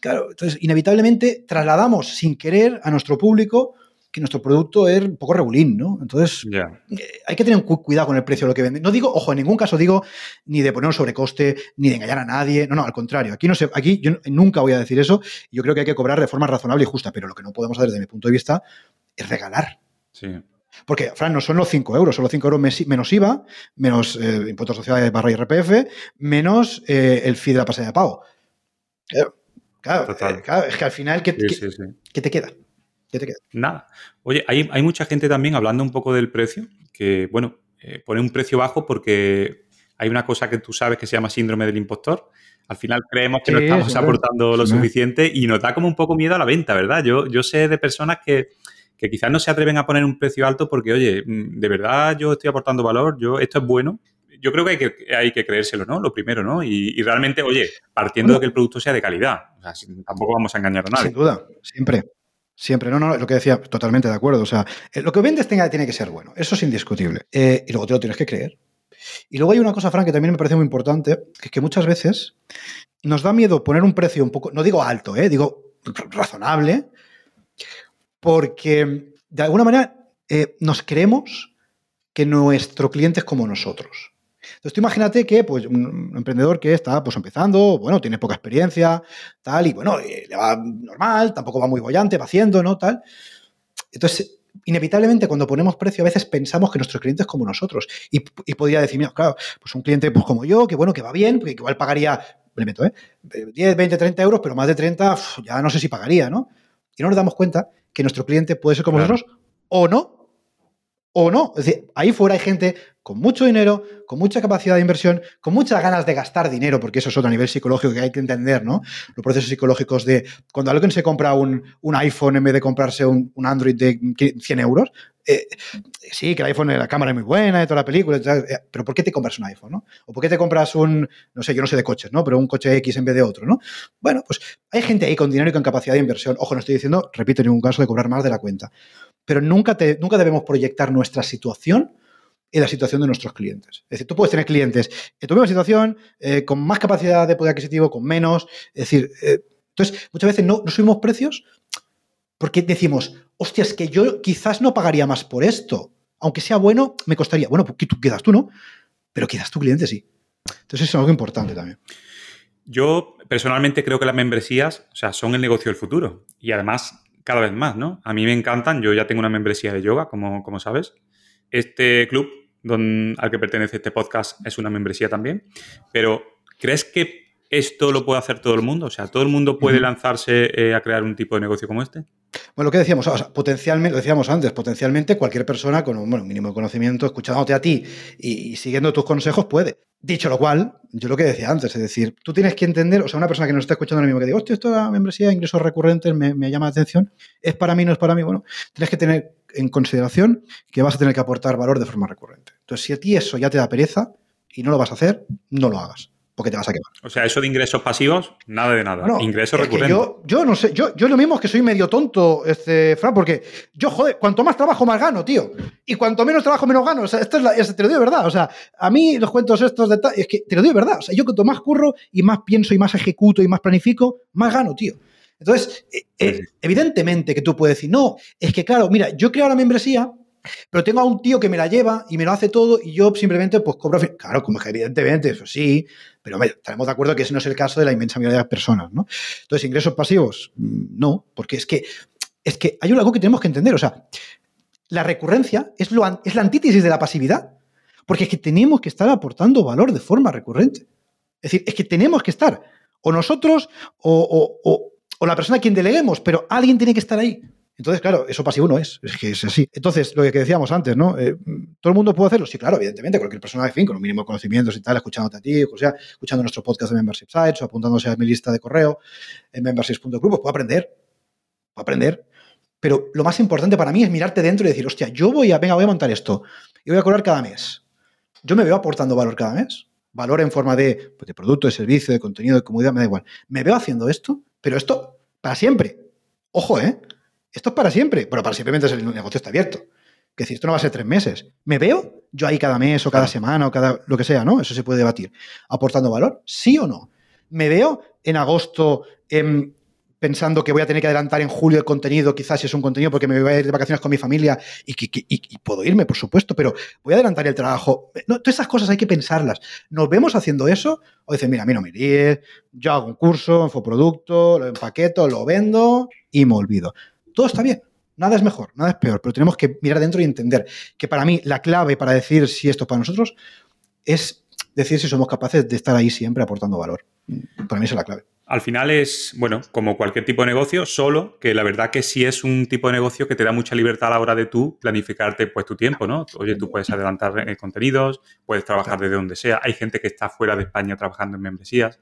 Claro, entonces, inevitablemente trasladamos sin querer a nuestro público que nuestro producto es un poco regulín, ¿no? Entonces, yeah. hay que tener cuidado con el precio de lo que vende. No digo, ojo, en ningún caso digo ni de poner un sobrecoste, ni de engañar a nadie. No, no, al contrario. Aquí no sé, aquí yo nunca voy a decir eso. Yo creo que hay que cobrar de forma razonable y justa, pero lo que no podemos hacer desde mi punto de vista es regalar. Sí. Porque, Fran, no son los 5 euros, son los 5 euros menos IVA, menos eh, impuestos sociales barra IRPF, menos eh, el fee de la pasada de pago. Claro, claro, eh, claro, es que al final, ¿qué, sí, qué, sí, sí. ¿qué te queda? ¿Qué te queda? Nada. Oye, hay, hay, mucha gente también hablando un poco del precio, que, bueno, eh, pone un precio bajo porque hay una cosa que tú sabes que se llama síndrome del impostor. Al final creemos que sí, no estamos sí, aportando sí, lo suficiente y nos da como un poco miedo a la venta, ¿verdad? Yo, yo sé de personas que, que quizás no se atreven a poner un precio alto porque, oye, mm, de verdad yo estoy aportando valor, yo esto es bueno. Yo creo que hay que, hay que creérselo, ¿no? Lo primero, ¿no? Y, y realmente, oye, partiendo bueno, de que el producto sea de calidad. O sea, tampoco vamos a engañar a nadie. Sin duda, siempre. Siempre, no, no, lo que decía, totalmente de acuerdo. O sea, eh, lo que vendes tenga, tiene que ser bueno, eso es indiscutible. Eh, y luego te lo tienes que creer. Y luego hay una cosa, Frank, que también me parece muy importante, que es que muchas veces nos da miedo poner un precio un poco, no digo alto, eh, digo razonable, porque de alguna manera eh, nos creemos que nuestro cliente es como nosotros. Entonces, tú imagínate que pues, un emprendedor que está pues, empezando, bueno, tiene poca experiencia, tal, y bueno, le va normal, tampoco va muy bollante, va haciendo, ¿no? Tal. Entonces, inevitablemente cuando ponemos precio a veces pensamos que nuestros clientes como nosotros. Y, podría decir, mira, claro, pues un cliente pues como yo, que bueno, que va bien, que igual pagaría, me meto, ¿eh? 10, 20, 30 euros, pero más de 30 ya no sé si pagaría, ¿no? Y no nos damos cuenta que nuestro cliente puede ser como nosotros o no, o no. Es decir, ahí fuera hay gente con mucho dinero, con mucha capacidad de inversión, con muchas ganas de gastar dinero, porque eso es otro nivel psicológico que hay que entender, ¿no? Los procesos psicológicos de cuando alguien se compra un, iPhone en vez de comprarse un, Android de 100 euros, eh, sí, que el iPhone, la cámara es muy buena, y toda la película, eh, pero ¿por qué te compras un iPhone, no? ¿O por qué te compras un, no sé, yo no sé de coches, ¿no? Pero un coche X en vez de otro, ¿no? Bueno, pues hay gente ahí con dinero y con capacidad de inversión. Ojo, no estoy diciendo, repito, en ningún caso de cobrar más de la cuenta. Pero nunca, nunca debemos proyectar nuestra situación en la situación de nuestros clientes. Es decir, tú puedes tener clientes en tu misma situación, eh, con más capacidad de poder adquisitivo, con menos. Es decir, eh, entonces muchas veces no, subimos precios porque decimos, hostia, es que yo quizás no pagaría más por esto. Aunque sea bueno, me costaría. Bueno, porque tú quedas tú, ¿no? Pero quizás tu cliente sí. Entonces eso es algo importante también. Yo personalmente creo que las membresías, o sea, son el negocio del futuro. Y además, cada vez más, ¿no? A mí me encantan. Yo ya tengo una membresía de yoga, como, como sabes. Este club al que pertenece este podcast es una membresía también, pero ¿crees que esto lo puede hacer todo el mundo? O sea, ¿todo el mundo puede lanzarse eh, a crear un tipo de negocio como este? Bueno, lo que decíamos, potencialmente, lo decíamos antes, potencialmente cualquier persona con un mínimo de conocimiento, escuchándote a ti y, siguiendo tus consejos puede. Dicho lo cual, yo lo que decía antes, es decir, tú tienes que entender, o sea, una persona que nos está escuchando ahora mismo que diga, hostia, esto de la membresía, ingresos recurrentes, me, me llama la atención, es para mí, no es para mí, bueno, tienes que tener en consideración que vas a tener que aportar valor de forma recurrente. Entonces, si a ti eso ya te da pereza y no lo vas a hacer, no lo hagas porque te vas a quemar. O sea, eso de ingresos pasivos, nada de nada. ingresos recurrentes. Yo, yo, no sé, yo, yo lo mismo es que soy medio tonto, este, Fran, porque yo, joder, cuanto más trabajo, más gano, tío. Y cuanto menos trabajo, menos gano. O sea, esto es te lo digo de verdad. O sea, a mí los cuentos estos de es que te lo digo de verdad. O sea, yo cuanto más curro y más pienso y más ejecuto y más planifico, más gano, tío. Entonces, eh, eh, evidentemente que tú puedes decir, no, es que claro, mira, yo creo la membresía, pero tengo a un tío que me la lleva y me lo hace todo y yo simplemente pues cobro. Claro, como que evidentemente, eso sí, pero estaremos de acuerdo que ese no es el caso de la inmensa mayoría de las personas, ¿no? Entonces, ingresos pasivos, mm, no, porque es que, es que hay algo que tenemos que entender, o sea, la recurrencia es, lo, es la antítesis de la pasividad, porque es que tenemos que estar aportando valor de forma recurrente. Es decir, es que tenemos que estar, o nosotros, o o la persona a quien deleguemos, pero alguien tiene que estar ahí. Entonces, claro, eso pasivo no es, es que es así. Entonces, lo que decíamos antes, ¿no? Eh, ¿Todo el mundo puede hacerlo? Sí, claro, evidentemente, cualquier persona, de fin, con un mínimo de conocimientos y tal, escuchándote a ti, o sea, escuchando nuestro podcast de Membership Sites o apuntándose a mi lista de correo en memberships.club, pues puede aprender, puede aprender. Pero lo más importante para mí es mirarte dentro y decir, hostia, yo voy a, venga, voy a montar esto y voy a cobrar cada mes. Yo me veo aportando valor cada mes. Valor en forma de, pues, de producto, de servicio, de contenido, de comodidad, me da igual. Me veo haciendo esto pero esto para siempre. Ojo, ¿eh? Esto es para siempre. Bueno, para siempre mientras el negocio está abierto. Que decir, esto no va a ser tres meses. ¿Me veo yo ahí cada mes o cada semana o cada lo que sea, ¿no? Eso se puede debatir. ¿Aportando valor? ¿Sí o no? ¿Me veo en agosto en pensando que voy a tener que adelantar en julio el contenido, quizás si es un contenido porque me voy a ir de vacaciones con mi familia y, puedo irme, por supuesto, pero voy a adelantar el trabajo. No, todas esas cosas hay que pensarlas. ¿Nos vemos haciendo eso? O dicen, mira, a mí no me iríes, yo hago un curso, infoproducto, lo empaqueto, lo vendo y me olvido. Todo está bien. Nada es mejor, nada es peor, pero tenemos que mirar dentro y entender que para mí la clave para decir si esto es para nosotros es decir si somos capaces de estar ahí siempre aportando valor. Para mí esa es la clave. Al final es, bueno, como cualquier tipo de negocio, solo que la verdad que sí es un tipo de negocio que te da mucha libertad a la hora de tú planificarte pues tu tiempo, ¿no? Oye, tú puedes adelantar eh, contenidos, puedes trabajar desde donde sea. Hay gente que está fuera de España trabajando en membresías.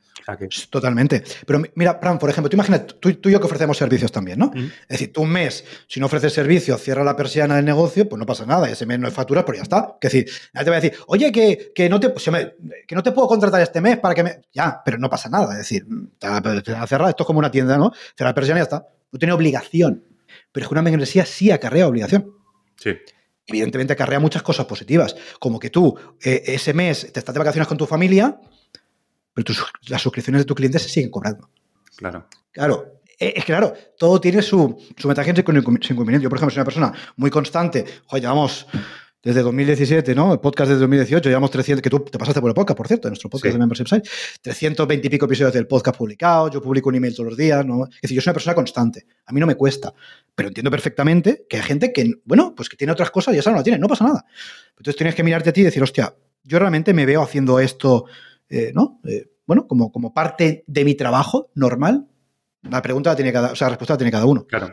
Totalmente. Pero mira, Fran, por ejemplo, tú imagínate, tú, y yo que ofrecemos servicios también, ¿no? Es decir, tú un mes, si no ofreces servicio, cierra la persiana del negocio, pues no pasa nada. Ese mes no hay facturas, pero ya está. Es decir, nadie te va a decir, oye, que, no te, que no te puedo contratar este mes para que me... Ya, pero no pasa nada. Es decir, cerrar, esto es como una tienda, ¿no? Cerrar la persiana y ya está. No tiene obligación. Pero es que una membresía sí acarrea obligación. Sí. Evidentemente acarrea muchas cosas positivas, como que tú eh, ese mes te estás de vacaciones con tu familia, pero las suscripciones de tus clientes se siguen cobrando. Claro. Claro, eh, es claro, todo tiene su, su ventaja su inconveniente. Yo, por ejemplo, soy una persona muy constante. Joder, llevamos desde 2017, ¿no? El podcast desde 2018, llevamos 300, que tú te pasaste por el podcast, por cierto, en nuestro podcast de Membership Site, 320 y pico episodios del podcast publicados, yo publico un email todos los días, ¿no? Es decir, yo soy una persona constante, a mí no me cuesta, pero entiendo perfectamente que hay gente que, bueno, pues que tiene otras cosas y esa no la tiene, no pasa nada. Entonces tienes que mirarte a ti y decir, hostia, yo realmente me veo haciendo esto, eh, ¿no? Eh, bueno, como, como parte de mi trabajo normal. La pregunta la tiene cada, o sea, la respuesta la tiene cada uno. Claro.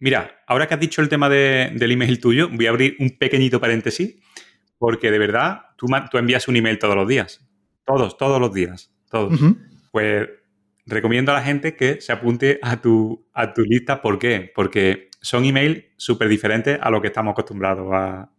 Mira, ahora que has dicho el tema del email tuyo, voy a abrir un pequeñito paréntesis, porque de verdad tú, tú envías un email todos los días. Todos, todos los días. Todos. Pues recomiendo a la gente que se apunte a tu, a tu lista. ¿Por qué? Porque son emails súper diferentes a lo que estamos acostumbrados a,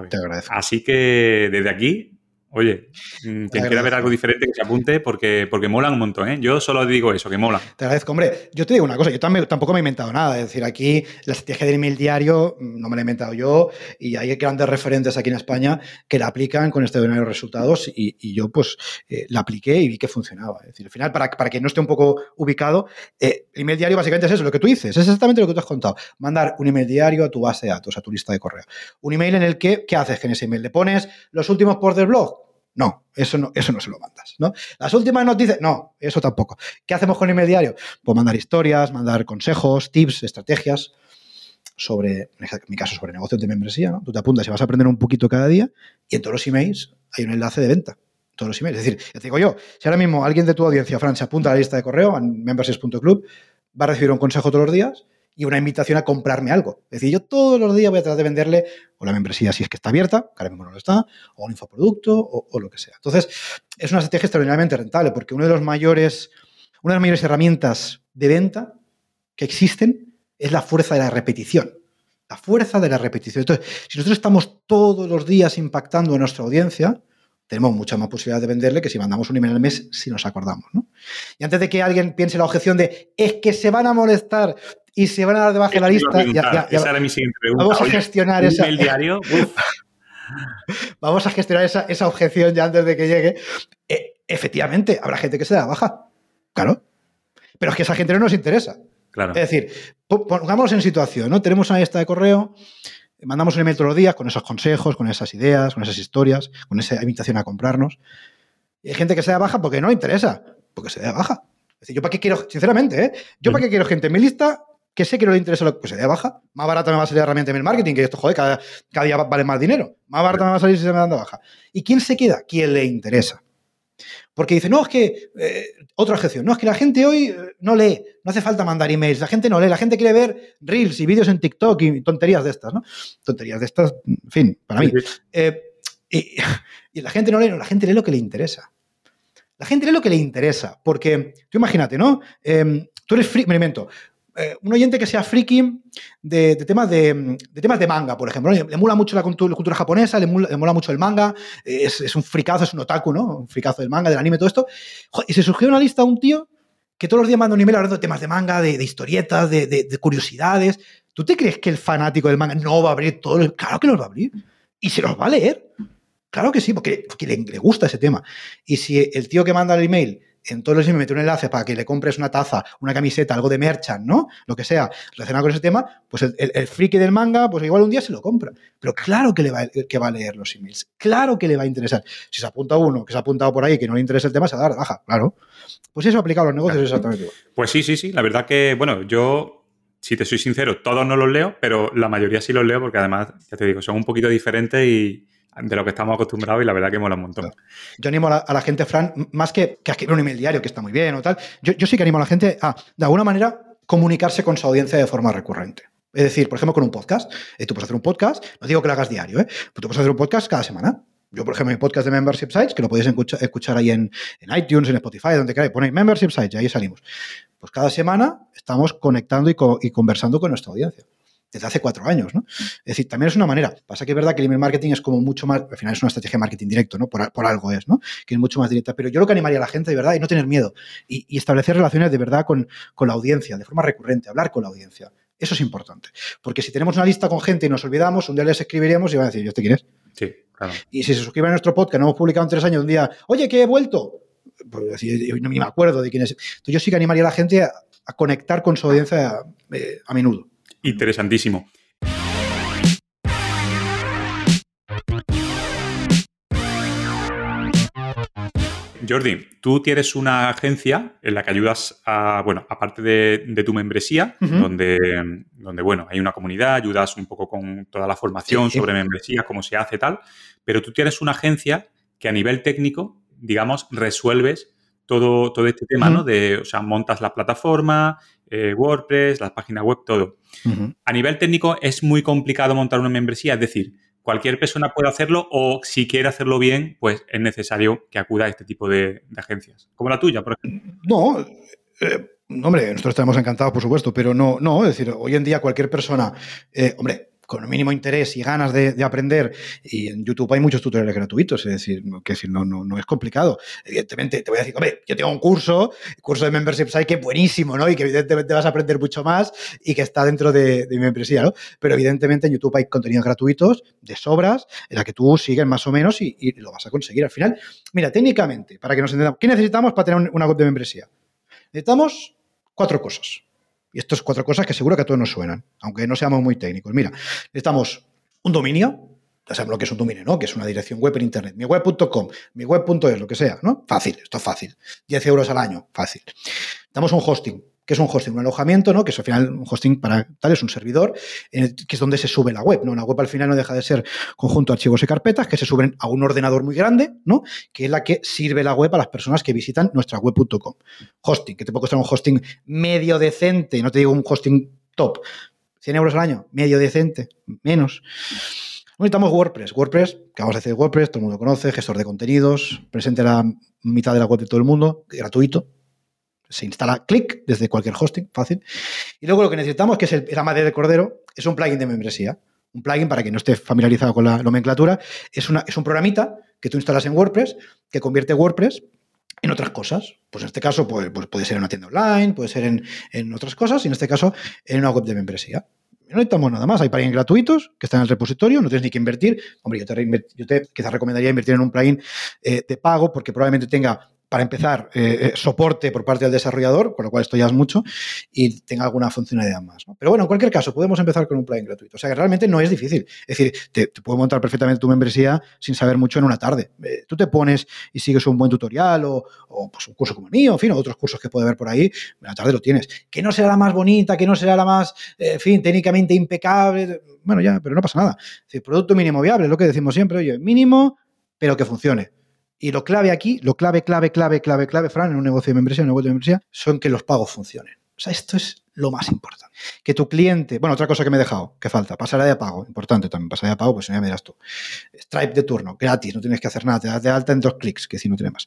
ver. Te agradezco. Así que desde aquí Oye, mm, quien quiera ver algo diferente que se apunte porque, porque molan un montón, ¿eh? Yo solo digo eso, que molan. Te agradezco, hombre. Yo te digo una cosa, yo también, tampoco me he inventado nada. Es decir, aquí la estrategia del email diario mm, no me la he inventado yo y hay grandes referentes aquí en España que la aplican con extraordinarios resultados y, yo pues eh, la apliqué y vi que funcionaba. Es decir, al final, para, para que no esté un poco ubicado, eh, el email diario básicamente es eso, lo que tú dices, es exactamente lo que tú has contado. Mandar un email diario a tu base de datos, a tu lista de correo. Un email en el que, ¿qué haces en ese email? Le pones los últimos posts del blog, no, eso no, eso no se lo mandas. ¿no? Las últimas noticias, no, eso tampoco. ¿Qué hacemos con el email diario? Pues mandar historias, mandar consejos, tips, estrategias sobre, en mi caso, sobre negocios de membresía. ¿no? Tú te apuntas y vas a aprender un poquito cada día y en todos los emails hay un enlace de venta. Todos los emails. Es decir, te digo yo, si ahora mismo alguien de tu audiencia, Fran, apunta a la lista de correo en memberships.club, va a recibir un consejo todos los días y una invitación a comprarme algo. Es decir, yo todos los días voy a tratar de venderle o la membresía si es que está abierta, que ahora mismo no lo está, o un infoproducto o, lo que sea. Entonces, es una estrategia extraordinariamente rentable porque uno de los mayores, una de las mayores herramientas de venta que existen es la fuerza de la repetición. La fuerza de la repetición. Entonces, si nosotros estamos todos los días impactando a nuestra audiencia, tenemos mucha más posibilidad de venderle que si mandamos un email al mes si nos acordamos. Y antes de que alguien piense la objeción de es que se van a molestar y se van a dar debajo de la lista, ya, esa era mi siguiente pregunta. Vamos a gestionar esa. diario. vamos a gestionar esa, objeción ya antes de que llegue. Eh, efectivamente, habrá gente que se da baja. Claro. Pero es que esa gente no nos interesa. Claro. Es decir, pongámonos en situación, ¿no? Tenemos una lista de correo mandamos un email todos los días con esos consejos, con esas ideas, con esas historias, con esa invitación a comprarnos. Y hay gente que se da baja porque no le interesa, porque se da baja. Es decir, yo para qué quiero, sinceramente, ¿eh? Yo para qué quiero gente en mi lista que sé que no le interesa lo que pues se da baja. Más barata me va a salir la herramienta de marketing, que esto, joder, cada, cada, día vale más dinero. Más barata me va a salir si se me da baja. ¿Y quién se queda? ¿Quién le interesa. Porque dice, no, es que, eh, otra objeción, no, es que la gente hoy eh, no lee, no hace falta mandar emails, la gente no lee, la gente quiere ver reels y vídeos en TikTok y tonterías de estas, ¿no? Tonterías de estas, en fin, para mí. Eh, y, la gente no lee, no, la gente lee lo que le interesa. La gente lee lo que le interesa, porque tú imagínate, ¿no? Em, tú eres free, me invento, eh, un oyente que sea friki de, temas de, temas de manga, por ejemplo. Le, mola mucho la cultura, japonesa, le mola, mucho el manga, es, un fricazo, es un otaku, ¿no? Un fricazo del manga, del anime, todo esto. y se surgió una lista un tío que todos los días manda un email hablando de temas de manga, de, historietas, de, curiosidades. ¿Tú te crees que el fanático del manga no va a abrir todo? Claro que los va a abrir. Y se los va a leer. Claro que sí, porque, le, le, gusta ese tema. Y si el tío que manda el email en todos los me mete un enlace para que le compres una taza, una camiseta, algo de merchant, ¿no? Lo que sea, relacionado con ese tema, pues el, friki del manga, pues igual un día se lo compra. Pero claro que, le va, que va a leer los emails, claro que le va a interesar. Si se apunta uno que se ha apuntado por ahí que no le interesa el tema, se va a dar baja, claro. Pues eso aplicado a los negocios es exactamente igual. Pues sí, sí, sí. La verdad que, bueno, yo si te soy sincero, todos no los leo, pero la mayoría sí los leo porque además, ya te digo, son un poquito diferentes y, de lo que estamos acostumbrados y la verdad que mola un montón. Yo animo a la, gente, Fran, más que, que a escribir un email diario, que está muy bien o tal, yo, sí que animo a la gente a, de alguna manera, comunicarse con su audiencia de forma recurrente. Es decir, por ejemplo, con un podcast. Eh, tú puedes hacer un podcast, no digo que lo hagas diario, ¿eh? pero tú puedes hacer un podcast cada semana. Yo, por ejemplo, mi podcast de Membership Sites, que lo podéis escuchar, ahí en, iTunes, en Spotify, donde queráis, ponéis Membership Sites y ahí salimos. Pues cada semana estamos conectando y conversando con nuestra audiencia desde hace cuatro años, ¿no? Es decir, también es una manera. Pasa que es verdad que el email marketing es como mucho más, al final es una estrategia de marketing directo, ¿no? Por, por algo es, ¿no? Que es mucho más directa. Pero yo lo que animaría a la gente de verdad y no tener miedo y, establecer relaciones de verdad con, con la audiencia, de forma recurrente, hablar con la audiencia. Eso es importante. Porque si tenemos una lista con gente y nos olvidamos, un día les escribiríamos y van a decir, ¿yo te quién Sí, claro. Y si se suscriben a nuestro podcast, no hemos publicado en tres años, un día, oye, que he vuelto. pues, yo no me acuerdo de quién es. Entonces yo sí que animaría a la gente a, conectar con su audiencia eh, a menudo. Interesantísimo. Jordi, tú tienes una agencia en la que ayudas a, bueno, aparte de, tu membresía, donde, donde, bueno, hay una comunidad, ayudas un poco con toda la formación sobre membresía, cómo se hace, tal, pero tú tienes una agencia que a nivel técnico, digamos, resuelves todo, todo este tema, ¿no? De, o sea, montas la plataforma, eh, WordPress, la página web, todo. A nivel técnico es muy complicado montar una membresía, es decir, cualquier persona puede hacerlo o si quiere hacerlo bien, pues es necesario que acuda a este tipo de, agencias, como la tuya, por ejemplo. No, eh, hombre, nosotros estamos encantados, por supuesto, pero no, no, es decir, hoy en día cualquier persona, eh, hombre, con mínimo interés y ganas de, aprender, y en YouTube hay muchos tutoriales gratuitos, es decir, que si no, no, es complicado. Evidentemente, te voy a decir, hombre, yo tengo un curso, el curso de Membership Site que es buenísimo, ¿no? Y que evidentemente vas a aprender mucho más y que está dentro de, mi membresía, ¿no? Pero evidentemente en YouTube hay contenidos gratuitos de sobras en la que tú sigues más o menos y, lo vas a conseguir al final. Mira, técnicamente, para que nos entendamos, ¿qué necesitamos para tener una web de membresía? Necesitamos cuatro cosas. Y estas cuatro cosas que seguro que a todos nos suenan, aunque no seamos muy técnicos. Mira, necesitamos un dominio, ya sabemos lo que es un dominio, ¿no? Que es una dirección web en Internet. Mi web.com, mi web.es, lo que sea, ¿no? Fácil, esto es fácil. 10 euros al año, fácil. Necesitamos un hosting, que es un hosting? Un alojamiento, ¿no? Que es al final un hosting para tal, es un servidor, que es donde se sube la web, ¿no? La web al final no deja de ser conjunto de archivos y carpetas que se suben a un ordenador muy grande, ¿no? Que es la que sirve la web a las personas que visitan nuestra web.com. Hosting, que te puede costar un hosting medio decente, no te digo un hosting top. 100 euros al año, medio decente, menos. Necesitamos WordPress. WordPress, que vamos a decir WordPress, todo el mundo conoce, gestor de contenidos, presente la mitad de la web de todo el mundo, gratuito, se instala clic desde cualquier hosting, fácil. Y luego lo que necesitamos, que es el, la madre del cordero, es un plugin de membresía. Un plugin, para quien no esté familiarizado con la nomenclatura, es, una, es un programita que tú instalas en WordPress que convierte WordPress en otras cosas. Pues en este caso pues, pues puede ser en una tienda online, puede ser en, otras cosas, y en este caso en una web de membresía. No necesitamos nada más. Hay plugins gratuitos que están en el repositorio, no tienes ni que invertir. Hombre, yo te, yo te quizás recomendaría invertir en un plugin eh, de pago porque probablemente tenga para empezar, eh, eh, soporte por parte del desarrollador, con lo cual esto ya es mucho, y tenga alguna funcionalidad más. Pero bueno, en cualquier caso, podemos empezar con un plugin gratuito. O sea que realmente no es difícil. Es decir, te, puedo montar perfectamente tu membresía sin saber mucho en una tarde. Eh, tú te pones y sigues un buen tutorial o, pues un curso como el mío, en fin, otros cursos que puede haber por ahí, en la tarde lo tienes. Que no será la más bonita, que no será la más, fin, técnicamente impecable. Bueno, ya, pero no pasa nada. Es decir, producto mínimo viable, es lo que decimos siempre, oye, mínimo, pero que funcione. Y lo clave aquí, lo clave, clave, clave, clave, clave, Fran, en un negocio de membresía, en un negocio de membresía, son que los pagos funcionen. O sea, esto es lo más importante. Que tu cliente, bueno, otra cosa que me he dejado, que falta, pasará de pago, importante también, pasará de pago, pues ya me dirás tú. Stripe de turno, gratis, no tienes que hacer nada, te das de alta en dos clics, que si no tiene más.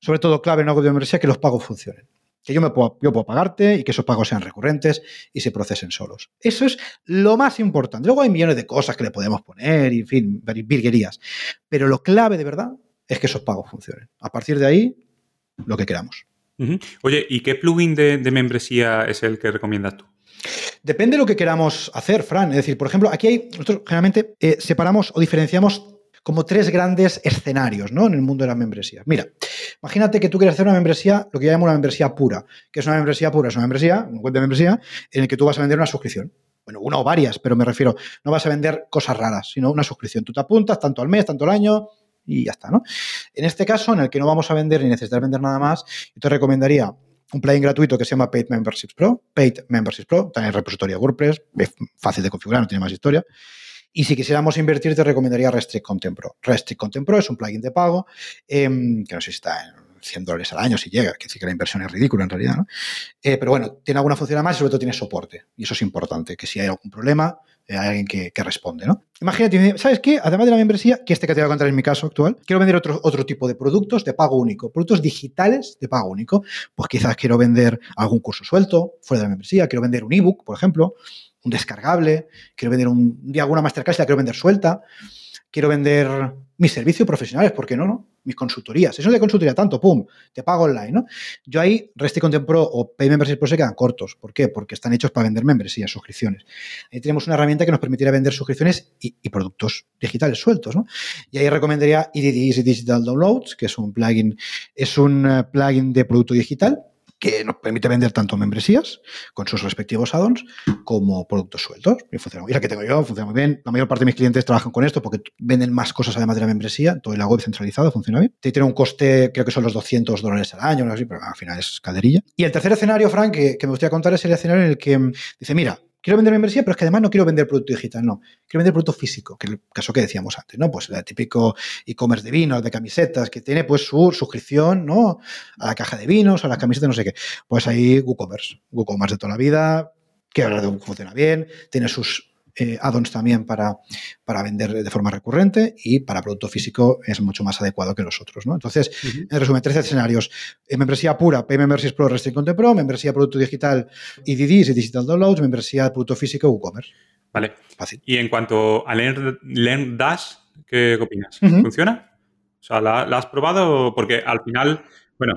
Sobre todo, clave en negocio de membresía, que los pagos funcionen. Que yo, me puedo, yo puedo pagarte y que esos pagos sean recurrentes y se procesen solos. Eso es lo más importante. Luego hay millones de cosas que le podemos poner, y en fin, virguerías. Pero lo clave de verdad es que esos pagos funcionen. A partir de ahí, lo que queramos. Oye, ¿y qué plugin de, membresía es el que recomiendas tú? Depende de lo que queramos hacer, Fran. Es decir, por ejemplo, aquí hay, nosotros generalmente eh, separamos o diferenciamos como tres grandes escenarios ¿no? en el mundo de las membresías. Mira, imagínate que tú quieres hacer una membresía, lo que yo llamo una membresía pura. ¿Qué es una membresía pura? Es una membresía, un web de membresía, en el que tú vas a vender una suscripción. Bueno, una o varias, pero me refiero, no vas a vender cosas raras, sino una suscripción. Tú te apuntas tanto al mes, tanto al año, y ya está, ¿no? En este caso, en el que no vamos a vender ni necesitar vender nada más, yo te recomendaría un plugin gratuito que se llama Paid Memberships Pro. Paid Memberships Pro, el repositorio WordPress, es fácil de configurar, no tiene más historia. Y si quisiéramos invertir, te recomendaría Restrict Content Pro. Restrict Content Pro es un plugin de pago, em, que no sé si está en 100 dólares al año si llega, que decir que la inversión es ridícula en realidad, ¿no? Eh, pero bueno, tiene alguna función más y sobre todo tiene soporte. Y eso es importante, que si hay algún problema, hay alguien que, responde, ¿no? Imagínate, ¿sabes qué? Además de la membresía, que este que te voy a contar en mi caso actual, quiero vender otro, otro tipo de productos de pago único, productos digitales de pago único. Pues quizás quiero vender algún curso suelto fuera de la membresía, quiero vender un ebook, por ejemplo, un descargable, quiero vender un, alguna masterclass, la quiero vender suelta, quiero vender mis servicios profesionales, ¿por qué no? no? Mis consultorías. Eso de consultoría tanto, pum, te pago online, ¿no? Yo ahí, Resticon Pro o Pay Membership Pro se quedan cortos. ¿Por qué? Porque están hechos para vender membresías, suscripciones. Ahí tenemos una herramienta que nos permitirá vender suscripciones y, productos digitales sueltos, ¿no? Y ahí recomendaría EDD Digital Downloads, que es un plugin, es un eh, plugin de producto digital que nos permite vender tanto membresías con sus respectivos add-ons como productos sueltos. Y funciona la que tengo yo funciona muy bien. La mayor parte de mis clientes trabajan con esto porque venden más cosas además de la membresía. Todo la web centralizada funciona bien. Tiene un coste, creo que son los 200 dólares al año, pero al final es calderilla. Y el tercer escenario, Frank, que, que me gustaría contar es el escenario en el que mm, dice, mira, quiero vender membresía, pero es que además no quiero vender producto digital, no. Quiero vender producto físico, que es el caso que decíamos antes, ¿no? Pues el típico e-commerce de vinos, de camisetas, que tiene pues su suscripción, ¿no? A la caja de vinos, a las camisetas, no sé qué. Pues ahí WooCommerce, WooCommerce de toda la vida, que ahora funciona bien, tiene sus eh, add-ons también para, para vender de forma recurrente y para producto físico es mucho más adecuado que los otros. ¿no? Entonces, en resumen, tres escenarios. Eh, membresía pura, Pay Membership Pro, Restrict Content Pro, membresía producto digital EDD y Digital Downloads, membresía producto físico WooCommerce. Vale. Fácil. Y en cuanto a Learn, Dash, ¿qué, opinas? ¿Funciona? O sea, ¿la, has probado? Porque al final, bueno,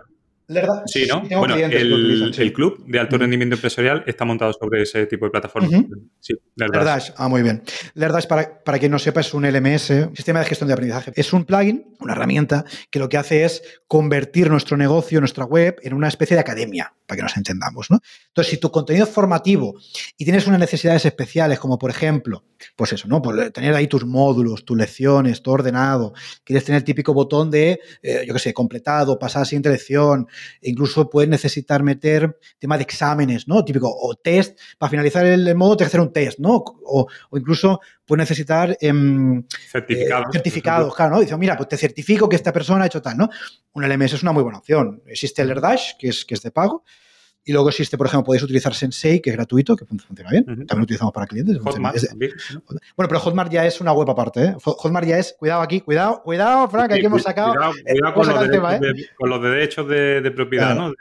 Sí, ¿no? bueno, el, club de alto rendimiento empresarial está montado sobre ese tipo de plataformas. Sí, Lerdash. Ah, muy bien. Lerdash, para, para quien no sepa, es un LMS, sistema de gestión de aprendizaje. Es un plugin, una herramienta que lo que hace es convertir nuestro negocio, nuestra web, en una especie de academia, para que nos entendamos, ¿no? Entonces, si tu contenido es formativo y tienes unas necesidades especiales, como por ejemplo, pues eso, ¿no? Pues tener ahí tus módulos, tus lecciones, todo ordenado, quieres tener el típico botón de, eh, yo qué sé, completado, pasar a la siguiente lección, incluso puedes necesitar meter tema de exámenes, ¿no? Típico, o test, para finalizar el, modo tienes que hacer un test, ¿no? O, incluso puedes necesitar em, certificados. Eh, certificados, claro, ¿no? Dice, mira, pues te certifico que esta persona ha hecho tal, ¿no? Un LMS es una muy buena opción. Existe el AirDash, que es, que es de pago, y luego existe, por ejemplo, podéis utilizar Sensei, que es gratuito, que funciona bien. También lo utilizamos para clientes. Hotmart, Bueno, pero Hotmart ya es una web aparte. ¿eh? Hotmart ya es, cuidado aquí, cuidado, cuidado, Frank, aquí hemos sacado. Cuidado, con, los tema, ¿eh? con, los derechos de, propiedad, ¿no?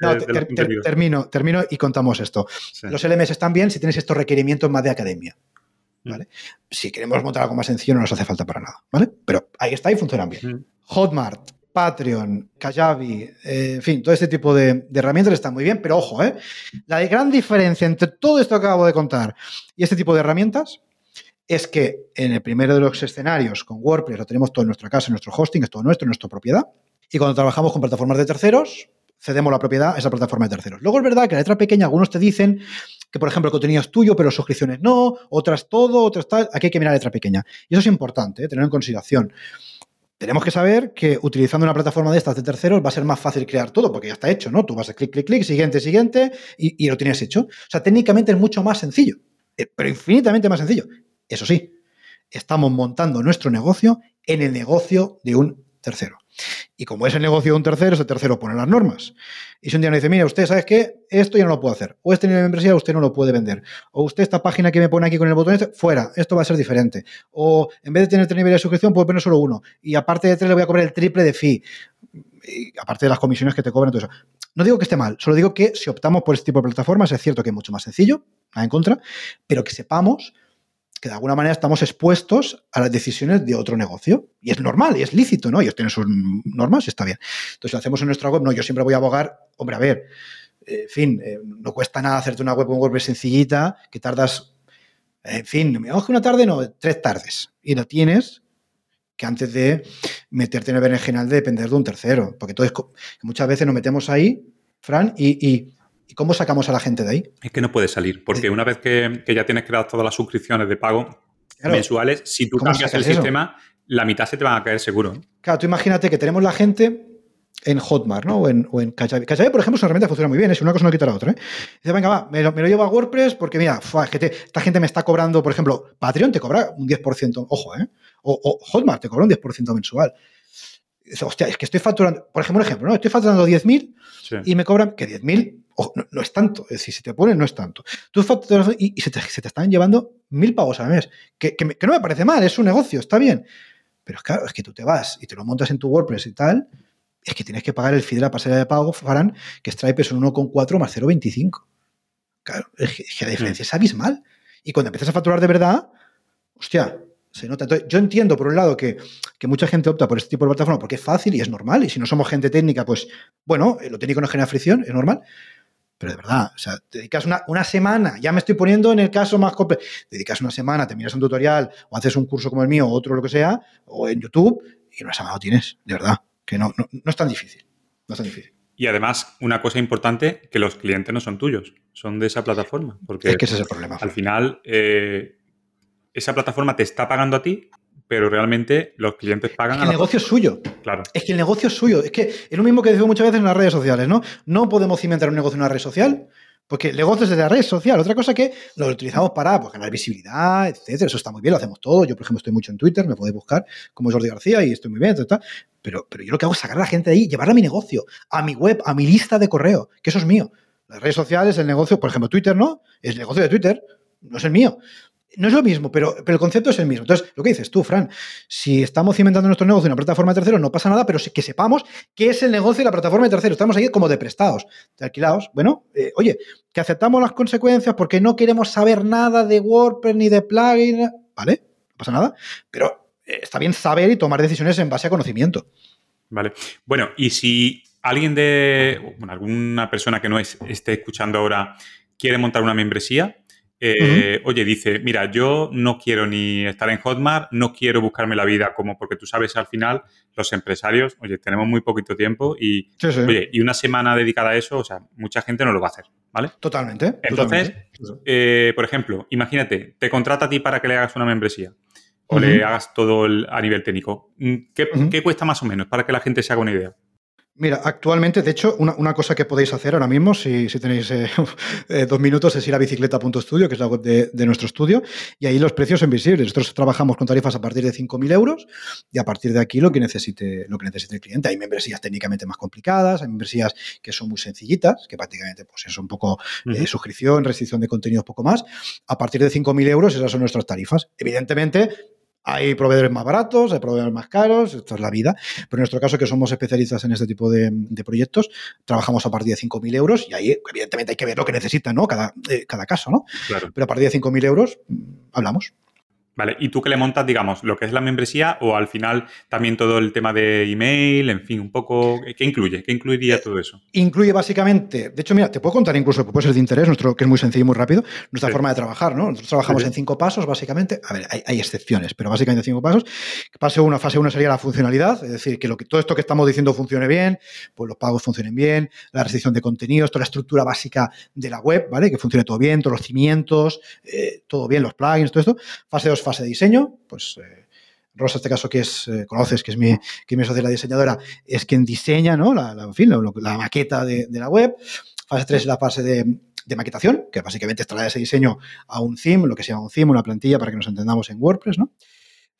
termino, termino y contamos esto. Los LMS están bien si tienes estos requerimientos más de academia. Mm. ¿Vale? Si queremos montar algo más sencillo, no nos hace falta para nada. ¿Vale? Pero ahí está y funcionan bien. Mm. Hotmart, Patreon, Kajabi, eh, en fin, todo este tipo de, herramientas están muy bien, pero ojo, ¿eh? la gran diferencia entre todo esto que acabo de contar y este tipo de herramientas es que en el primero de los escenarios con WordPress lo tenemos todo en nuestra casa, en nuestro hosting, es todo nuestro, en nuestra propiedad. Y cuando trabajamos con plataformas de terceros, cedemos la propiedad a esa plataforma de terceros. Luego es verdad que la letra pequeña, algunos te dicen que, por ejemplo, el contenido es tuyo, pero suscripciones no, otras todo, otras tal. Aquí hay que mirar la letra pequeña. Y eso es importante, ¿eh? tenerlo en consideración tenemos que saber que utilizando una plataforma de estas de terceros va a ser más fácil crear todo, porque ya está hecho, ¿no? Tú vas a clic, clic, clic, siguiente, siguiente, y, lo tienes hecho. O sea, técnicamente es mucho más sencillo, eh, pero infinitamente más sencillo. Eso sí, estamos montando nuestro negocio en el negocio de un tercero. Y como es el negocio de un tercero, ese tercero pone las normas. Y si un día nos dice, mira, usted, ¿sabes qué? Esto ya no lo puedo hacer. O este nivel de membresía usted no lo puede vender. O usted, esta página que me pone aquí con el botón este, fuera. Esto va a ser diferente. O en vez de tener tres niveles de suscripción, puedo poner solo uno. Y aparte de tres, le voy a cobrar el triple de fee. Aparte de las comisiones que te cobran, todo eso. No digo que esté mal, solo digo que si optamos por este tipo de plataformas, es cierto que es mucho más sencillo, nada en contra, pero que sepamos que de alguna manera estamos expuestos a las decisiones de otro negocio. Y es normal, y es lícito, ¿no? Ellos tienen sus normas y está bien. Entonces, lo hacemos en nuestra web, no, yo siempre voy a abogar, hombre, a ver, eh, en fin, eh, no cuesta nada hacerte una web con WordPress sencillita, que tardas, en fin, me que una tarde, no, tres tardes. Y lo tienes que antes de meterte en el berenjenal de depender de un tercero. Porque entonces, muchas veces nos metemos ahí, Fran, ¿Y cómo sacamos a la gente de ahí? Es que no puede salir, porque una vez que, ya tienes creadas todas las suscripciones de pago mensuales, si tú cambias el sistema, la mitad se te van a caer seguro. Claro, tú imagínate que tenemos la gente en Hotmart, ¿no? O en, o en Kajabi. Kajabi, por ejemplo, es una herramienta que funciona muy bien, es ¿eh? una cosa no quita la otra. ¿eh? Dice, venga, va, me lo, llevo a WordPress porque, mira, esta gente me está cobrando, por ejemplo, Patreon te cobra un 10%, ojo, ¿eh? O, Hotmart te cobra un 10% mensual. Dice, hostia, es que estoy facturando, por ejemplo, un ejemplo, ¿no? Estoy facturando 10.000 y me cobran, que 10.000 no, es tanto. Es decir, si te pones, no es tanto. Tú y, y se, te, están llevando mil pavos al mes. Que, no me parece mal, es un negocio, está bien. Pero claro, es que tú te vas y te lo montas en tu WordPress y tal, es que tienes que pagar el fee de la pasarela de pago, Farán, que Stripe es un 1,4 más 0,25. Claro, es que, la diferencia es abismal. Y cuando empiezas a facturar de verdad, hostia, Se nota. Yo entiendo, por un lado, que, mucha gente opta por este tipo de plataforma porque es fácil y es normal. Y si no somos gente técnica, pues, bueno, lo técnico no genera fricción, es normal. Pero de verdad, o sea, te dedicas una, semana, ya me estoy poniendo en el caso más complejo, dedicas una semana, te miras un tutorial o haces un curso como el mío o otro lo que sea, o en YouTube, y una semana lo tienes, de verdad, que no, no, es tan difícil, no es tan difícil. Y además, una cosa importante, que los clientes no son tuyos, son de esa plataforma. Porque es que ese es el problema. Al final, eh, esa plataforma te está pagando a ti, pero realmente los clientes pagan es que El negocio es suyo. Claro. Es que el negocio es suyo. Es que es lo mismo que digo muchas veces en las redes sociales, ¿no? No podemos cimentar un negocio en una red social. Porque el negocio es de la red social. Otra cosa que lo utilizamos para pues, ganar visibilidad, etcétera. Eso está muy bien, lo hacemos todo. Yo, por ejemplo, estoy mucho en Twitter, me podéis buscar como Jordi García y estoy muy bien, etcétera. Pero, pero yo lo que hago es sacar a la gente de ahí, llevarla a mi negocio, a mi web, a mi lista de correo, que eso es mío. Las redes sociales, el negocio, por ejemplo, Twitter, ¿no? Es el negocio de Twitter, no es el mío no es lo mismo, pero, pero, el concepto es el mismo. Entonces, lo que dices tú, Fran, si estamos cimentando nuestro negocio en una plataforma de no pasa nada, pero que sepamos qué es el negocio de la plataforma de. Estamos ahí como de prestados, de alquilados. Bueno, eh, oye, que aceptamos las consecuencias porque no queremos saber nada de WordPress ni de plugin, ¿vale? No pasa nada, pero eh, está bien saber y tomar decisiones en base a conocimiento. Vale. Bueno, y si alguien de, bueno, alguna persona que no esté escuchando ahora quiere montar una membresía, eh, oye, dice, mira, yo no quiero ni estar en Hotmart, no quiero buscarme la vida como, porque tú sabes, al final, los empresarios, oye, tenemos muy poquito tiempo y, oye, y una semana dedicada a eso, o sea, mucha gente no lo va a hacer, ¿vale? Totalmente. Entonces, eh, por ejemplo, imagínate, te contrata a ti para que le hagas una membresía o le hagas todo a nivel técnico. Mm, ¿Qué cuesta más o menos para que la gente se haga una idea? Mira, actualmente, de hecho, una, cosa que podéis hacer ahora mismo, si, tenéis eh, eh, dos minutos, es ir a bicicleta.studio, que es la web de, nuestro estudio, y ahí los precios son visibles. Nosotros trabajamos con tarifas a partir de 5.000 euros y a partir de aquí lo que, necesite, lo que necesite el cliente. Hay membresías técnicamente más complicadas, hay membresías que son muy sencillitas, que prácticamente pues, es un poco eh, suscripción, restricción de contenidos, poco más. A partir de 5.000 euros, esas son nuestras tarifas. Evidentemente, hay proveedores más baratos, hay proveedores más caros, esto es la vida. Pero en nuestro caso, que somos especialistas en este tipo de, proyectos, trabajamos a partir de 5.000 euros y ahí, evidentemente, hay que ver lo que necesita, ¿no? Cada, eh, cada caso, ¿no? Claro. Pero a partir de 5.000 euros, mm, hablamos. Vale, ¿y tú qué le montas, digamos, lo que es la membresía o al final también todo el tema de email, en fin, un poco, ¿qué incluye? ¿Qué incluiría todo eso? Incluye básicamente, de hecho, mira, te puedo contar incluso, puede ser de interés, nuestro, que es muy sencillo y muy rápido, nuestra forma de trabajar, ¿no? Nosotros trabajamos en cinco pasos, básicamente, a ver, hay, excepciones, pero básicamente cinco pasos. Fase uno, fase uno sería la funcionalidad, es decir, que, lo que todo esto que estamos diciendo funcione bien, pues los pagos funcionen bien, la restricción de contenidos, toda la estructura básica de la web, ¿vale? Que funcione todo bien, todos los cimientos, eh, todo bien, los plugins, todo esto. Fase dos, fase de diseño, pues eh, Rosa, en este caso que es, eh, conoces, que es mi, que mi socia la diseñadora, es quien diseña ¿no? la, la, la maqueta de, de, la web. Fase 3 es la fase de, de, maquetación, que básicamente es trasladar ese diseño a un theme, lo que se llama un theme, una plantilla para que nos entendamos en WordPress, ¿no?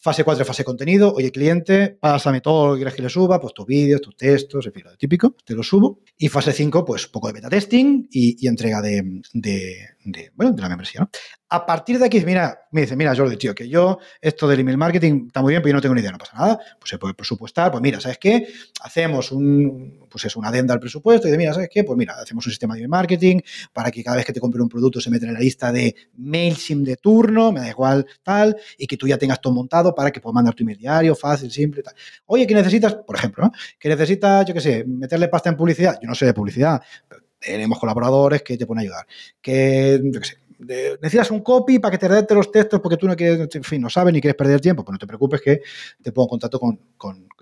Fase 4, fase contenido. Oye, cliente, pásame todo lo que quieras que le suba, pues tus vídeos, tus textos, en fin, lo típico, te lo subo. Y fase 5, pues poco de beta testing y, entrega de, de, bueno, de la membresía. ¿no? A partir de aquí, mira, me dice, mira, Jordi, tío, que yo esto del email marketing está muy bien, pero yo no tengo ni idea, no pasa nada. Pues se puede presupuestar, pues mira, ¿sabes qué? Hacemos un, pues es una adenda al presupuesto y de, mira, ¿sabes qué? Pues mira, hacemos un sistema de email marketing para que cada vez que te compre un producto se meta en la lista de MailChimp de turno, me da igual, tal, y que tú ya tengas todo montado para que puedas mandar tu email diario, fácil, simple, tal. Oye, ¿qué necesitas? Por ejemplo, ¿no? Que necesitas, yo qué sé, meterle pasta en publicidad. Yo no sé de publicidad, tenemos colaboradores que te pueden ayudar. Que, yo qué sé, necesitas un copy para que te redacte los textos porque tú no quieres, en fin, no sabes ni quieres perder tiempo, pues no te preocupes que te pongo en contacto con,